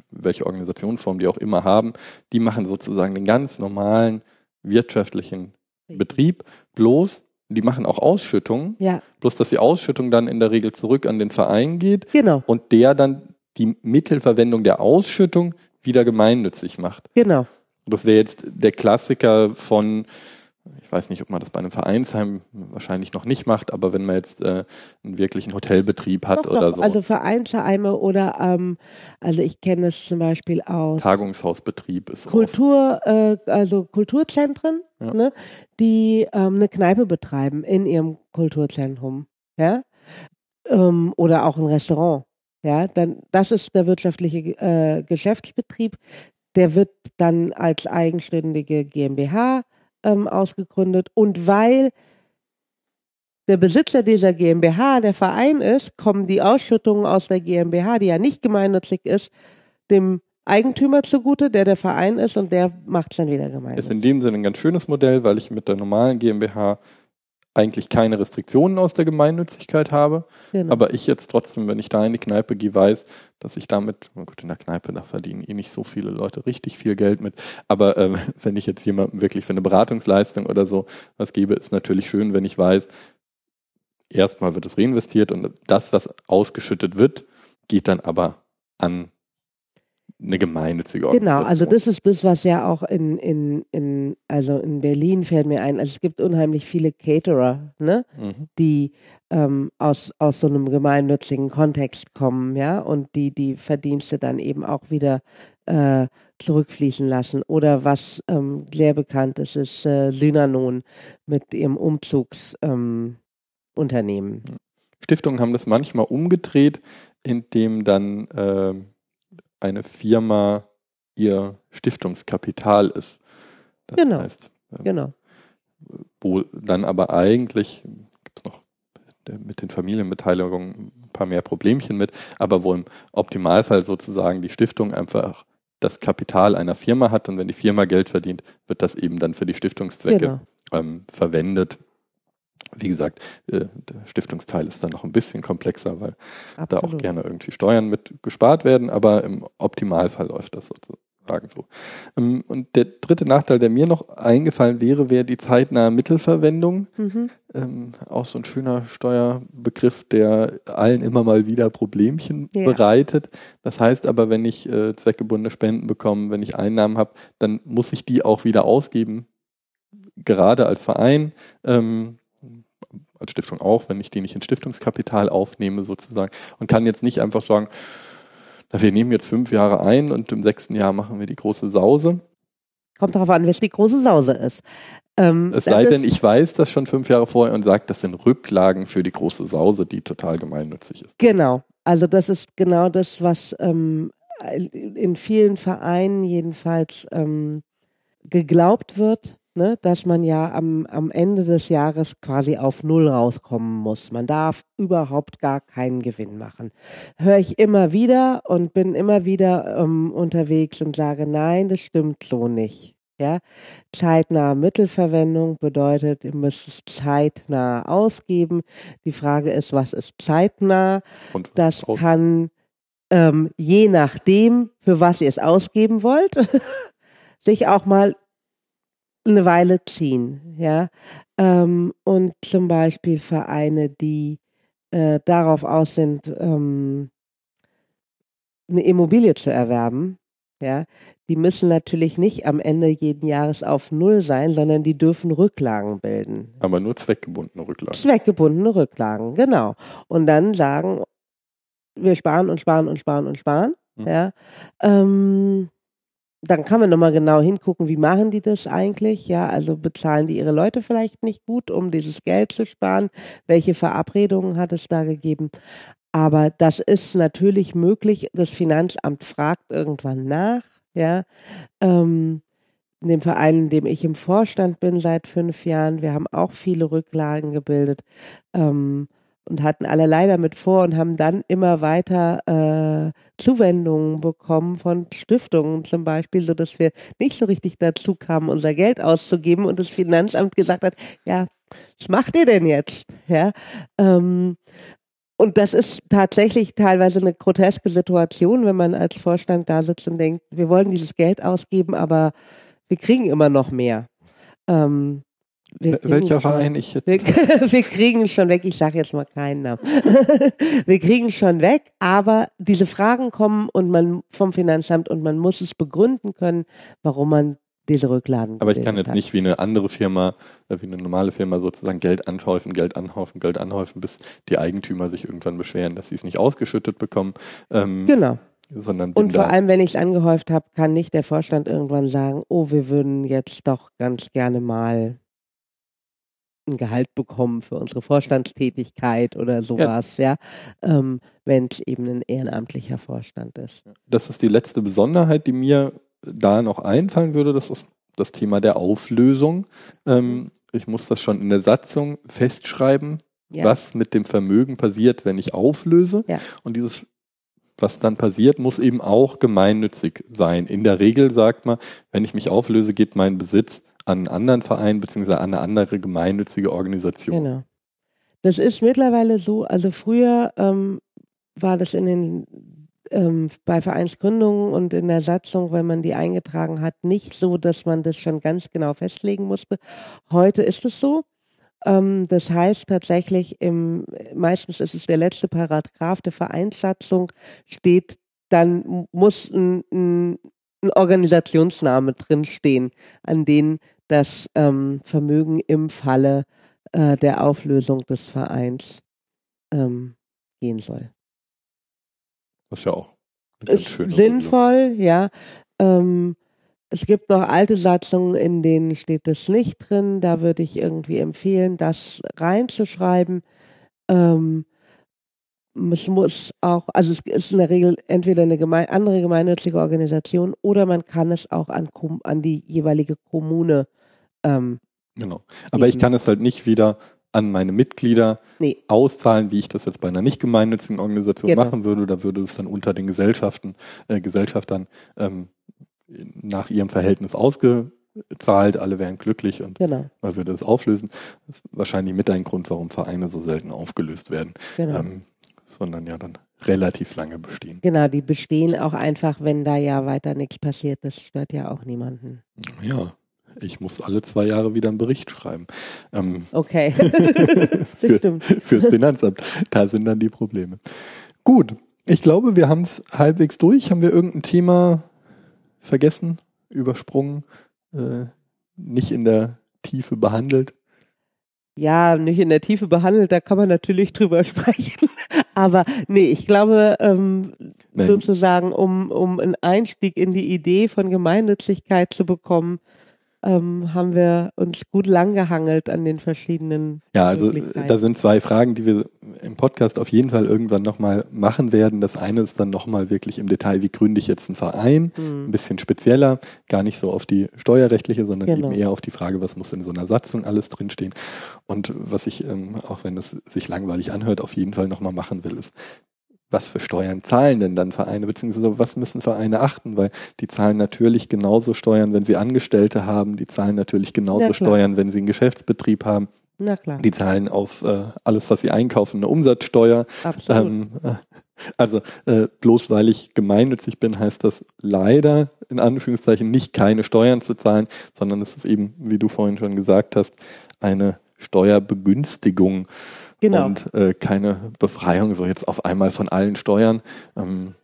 welche Organisationsform die auch immer haben, die machen sozusagen den ganz normalen wirtschaftlichen Betrieb, bloß die machen auch Ausschüttungen. Ja. Bloß, dass die Ausschüttung dann in der Regel zurück an den Verein geht. Genau. Und der dann die Mittelverwendung der Ausschüttung wieder gemeinnützig macht. Genau. Das wäre jetzt der Klassiker von ich weiß nicht, ob man das bei einem Vereinsheim wahrscheinlich noch nicht macht, aber wenn man jetzt äh, einen wirklichen Hotelbetrieb hat doch, oder doch. so. Also Vereinsheime oder, ähm, also ich kenne es zum Beispiel aus Tagungshausbetrieb ist Kultur, äh, also Kulturzentren, ja. ne, die ähm, eine Kneipe betreiben in ihrem Kulturzentrum, ja, ähm, oder auch ein Restaurant. Ja, dann das ist der wirtschaftliche äh, Geschäftsbetrieb. Der wird dann als eigenständige GmbH ähm, ausgegründet. Und weil der Besitzer dieser GmbH der Verein ist, kommen die Ausschüttungen aus der GmbH, die ja nicht gemeinnützig ist, dem Eigentümer zugute, der der Verein ist und der macht es dann wieder gemeinnützig. Ist in dem Sinne ein ganz schönes Modell, weil ich mit der normalen GmbH eigentlich keine Restriktionen aus der Gemeinnützigkeit habe, genau. aber ich jetzt trotzdem, wenn ich da in die Kneipe gehe, weiß, dass ich damit, oh gut, in der Kneipe, da verdienen eh nicht so viele Leute richtig viel Geld mit, aber ähm, wenn ich jetzt jemandem wirklich für eine Beratungsleistung oder so was gebe, ist natürlich schön, wenn ich weiß, erstmal wird es reinvestiert und das, was ausgeschüttet wird, geht dann aber an eine gemeinnützige Organisation. Genau, also das ist das, was ja auch in, in, in, also in Berlin fällt mir ein, also es gibt unheimlich viele Caterer, ne, mhm. die ähm, aus, aus so einem gemeinnützigen Kontext kommen, ja, und die die Verdienste dann eben auch wieder äh, zurückfließen lassen. Oder was ähm, sehr bekannt ist, ist äh, Synanon mit ihrem Umzugsunternehmen. Ähm, Stiftungen haben das manchmal umgedreht, indem dann äh, eine Firma ihr Stiftungskapital ist. Das genau. Heißt, ähm, genau. Wo dann aber eigentlich, gibt es noch mit den Familienbeteiligungen ein paar mehr Problemchen mit, aber wo im Optimalfall sozusagen die Stiftung einfach das Kapital einer Firma hat und wenn die Firma Geld verdient, wird das eben dann für die Stiftungszwecke genau. ähm, verwendet. Wie gesagt, äh, der Stiftungsteil ist dann noch ein bisschen komplexer, weil Absolut. da auch gerne irgendwie Steuern mit gespart werden, aber im Optimalfall läuft das sozusagen so. Ähm, und der dritte Nachteil, der mir noch eingefallen wäre, wäre die zeitnahe Mittelverwendung. Mhm. Ähm, auch so ein schöner Steuerbegriff, der allen immer mal wieder Problemchen ja. bereitet. Das heißt aber, wenn ich äh, zweckgebundene Spenden bekomme, wenn ich Einnahmen habe, dann muss ich die auch wieder ausgeben gerade als Verein, ähm, als Stiftung auch, wenn ich die nicht in Stiftungskapital aufnehme sozusagen und kann jetzt nicht einfach sagen, na, wir nehmen jetzt fünf Jahre ein und im sechsten Jahr machen wir die große Sause. Kommt darauf an, was die große Sause ist. Ähm, es sei denn, ich weiß das schon fünf Jahre vorher und sage, das sind Rücklagen für die große Sause, die total gemeinnützig ist. Genau. Also das ist genau das, was ähm, in vielen Vereinen jedenfalls ähm, geglaubt wird, ne, dass man ja am, am Ende des Jahres quasi auf Null rauskommen muss. Man darf überhaupt gar keinen Gewinn machen. Höre ich immer wieder und bin immer wieder ähm, unterwegs und sage, nein, das stimmt so nicht. Ja, zeitnahe Mittelverwendung bedeutet, ihr müsst es zeitnah ausgeben. Die Frage ist, was ist zeitnah? Und das kann ähm, je nachdem, für was ihr es ausgeben wollt, sich auch mal eine Weile ziehen, ja. Ähm, und zum Beispiel Vereine, die äh, darauf aus sind, ähm, eine Immobilie zu erwerben, ja, die müssen natürlich nicht am Ende jeden Jahres auf Null sein, sondern die dürfen Rücklagen bilden. Aber nur zweckgebundene Rücklagen. Zweckgebundene Rücklagen, genau. Und dann sagen, wir sparen und sparen und sparen und sparen. Mhm. Ja. Ähm, dann kann man nochmal genau hingucken, wie machen die das eigentlich? Ja, also bezahlen die ihre Leute vielleicht nicht gut, um dieses Geld zu sparen? Welche Verabredungen hat es da gegeben? Aber das ist natürlich möglich. Das Finanzamt fragt irgendwann nach. Ja, ähm, in dem Verein, in dem ich im Vorstand bin seit fünf Jahren, wir haben auch viele Rücklagen gebildet. Ähm, und hatten alle leider mit vor und haben dann immer weiter äh, Zuwendungen bekommen von Stiftungen zum Beispiel, so dass wir nicht so richtig dazu kamen, unser Geld auszugeben und das Finanzamt gesagt hat, ja, was macht ihr denn jetzt? Ja, ähm, und das ist tatsächlich teilweise eine groteske Situation, wenn man als Vorstand da sitzt und denkt, wir wollen dieses Geld ausgeben, aber wir kriegen immer noch mehr. Ähm, welcher Verein ich jetzt? Wir, wir kriegen schon weg, ich sage jetzt mal keinen Namen. wir kriegen schon weg, aber diese Fragen kommen und man vom Finanzamt und man muss es begründen können, warum man diese Rücklagen. Aber ich kann jetzt hat. nicht wie eine andere Firma, äh, wie eine normale Firma sozusagen Geld anhäufen, Geld anhäufen, Geld anhäufen, bis die Eigentümer sich irgendwann beschweren, dass sie es nicht ausgeschüttet bekommen. Ähm, genau. Sondern und vor allem, wenn ich es angehäuft habe, kann nicht der Vorstand irgendwann sagen, oh, wir würden jetzt doch ganz gerne mal ein Gehalt bekommen für unsere Vorstandstätigkeit oder sowas, ja, ja ähm, wenn es eben ein ehrenamtlicher Vorstand ist. Das ist die letzte Besonderheit, die mir da noch einfallen würde, das ist das Thema der Auflösung. Ähm, ich muss das schon in der Satzung festschreiben, ja. was mit dem Vermögen passiert, wenn ich auflöse. Ja. Und dieses was dann passiert, muss eben auch gemeinnützig sein. In der Regel sagt man, wenn ich mich auflöse, geht mein Besitz an einen anderen Verein beziehungsweise an eine andere gemeinnützige Organisation. Genau. Das ist mittlerweile so, also früher ähm, war das in den ähm, bei Vereinsgründungen und in der Satzung, wenn man die eingetragen hat, nicht so, dass man das schon ganz genau festlegen musste. Heute ist es so. Ähm, das heißt tatsächlich, im, meistens ist es der letzte Paragraph der Vereinssatzung, steht, dann muss ein, ein, ein Organisationsname drinstehen, an den das ähm, Vermögen im Falle äh, der Auflösung des Vereins ähm, gehen soll. Das ist ja auch ist sinnvoll, Regelung. ja. Ähm, es gibt noch alte Satzungen, in denen steht es nicht drin. Da würde ich irgendwie empfehlen, das reinzuschreiben. Ähm, es muss auch, also es ist in der Regel entweder eine geme andere gemeinnützige Organisation oder man kann es auch an, an die jeweilige Kommune. Ähm, genau. Aber geben. ich kann es halt nicht wieder an meine Mitglieder nee. auszahlen, wie ich das jetzt bei einer nicht gemeinnützigen Organisation genau. machen würde. Da würde es dann unter den Gesellschaften, äh, Gesellschaftern ähm, nach ihrem Verhältnis ausgezahlt. Alle wären glücklich und genau. man würde es auflösen. Das ist wahrscheinlich mit ein Grund, warum Vereine so selten aufgelöst werden. Genau. Ähm, sondern ja dann relativ lange bestehen. Genau, die bestehen auch einfach, wenn da ja weiter nichts passiert. Das stört ja auch niemanden. Ja, ich muss alle zwei Jahre wieder einen Bericht schreiben. Ähm, okay. für, fürs Finanzamt. Da sind dann die Probleme. Gut, ich glaube, wir haben es halbwegs durch. Haben wir irgendein Thema vergessen, übersprungen, äh, nicht in der Tiefe behandelt? Ja, nicht in der Tiefe behandelt, da kann man natürlich drüber sprechen. Aber nee, ich glaube, ähm, sozusagen, um, um einen Einstieg in die Idee von Gemeinnützigkeit zu bekommen, ähm, haben wir uns gut langgehangelt an den verschiedenen. Ja, also da sind zwei Fragen, die wir im Podcast auf jeden Fall irgendwann nochmal machen werden. Das eine ist dann nochmal wirklich im Detail, wie gründe ich jetzt einen Verein? Mhm. Ein bisschen spezieller, gar nicht so auf die steuerrechtliche, sondern genau. eben eher auf die Frage, was muss in so einer Satzung alles drinstehen. Und was ich, ähm, auch wenn es sich langweilig anhört, auf jeden Fall nochmal machen will, ist, was für Steuern zahlen denn dann Vereine, beziehungsweise was müssen Vereine achten, weil die zahlen natürlich genauso Steuern, wenn sie Angestellte haben, die zahlen natürlich genauso Steuern, wenn sie einen Geschäftsbetrieb haben. Na klar. Die zahlen auf äh, alles, was sie einkaufen, eine Umsatzsteuer. Absolut. Ähm, äh, also äh, bloß weil ich gemeinnützig bin, heißt das leider in Anführungszeichen nicht keine Steuern zu zahlen, sondern es ist eben, wie du vorhin schon gesagt hast, eine Steuerbegünstigung genau. und äh, keine Befreiung so jetzt auf einmal von allen Steuern. Ähm,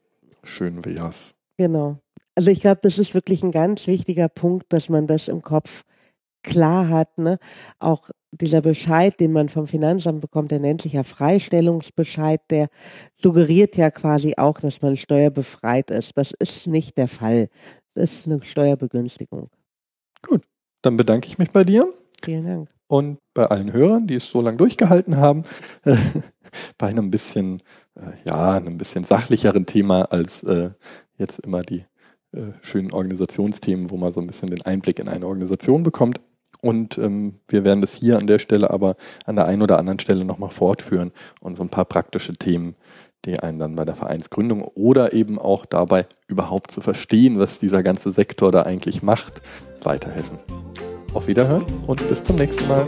schön wäre es. Genau. Also ich glaube, das ist wirklich ein ganz wichtiger Punkt, dass man das im Kopf klar hat. Ne? Auch dieser Bescheid, den man vom Finanzamt bekommt, der nennt sich ja Freistellungsbescheid, der suggeriert ja quasi auch, dass man steuerbefreit ist. Das ist nicht der Fall. Das ist eine Steuerbegünstigung. Gut, dann bedanke ich mich bei dir. Vielen Dank und bei allen Hörern, die es so lange durchgehalten haben, bei einem bisschen, äh, ja, einem bisschen sachlicheren Thema als äh, jetzt immer die äh, schönen Organisationsthemen, wo man so ein bisschen den Einblick in eine Organisation bekommt. Und ähm, wir werden das hier an der Stelle aber an der einen oder anderen Stelle nochmal fortführen und so ein paar praktische Themen, die einen dann bei der Vereinsgründung oder eben auch dabei überhaupt zu verstehen, was dieser ganze Sektor da eigentlich macht, weiterhelfen. Auf Wiederhören und bis zum nächsten Mal.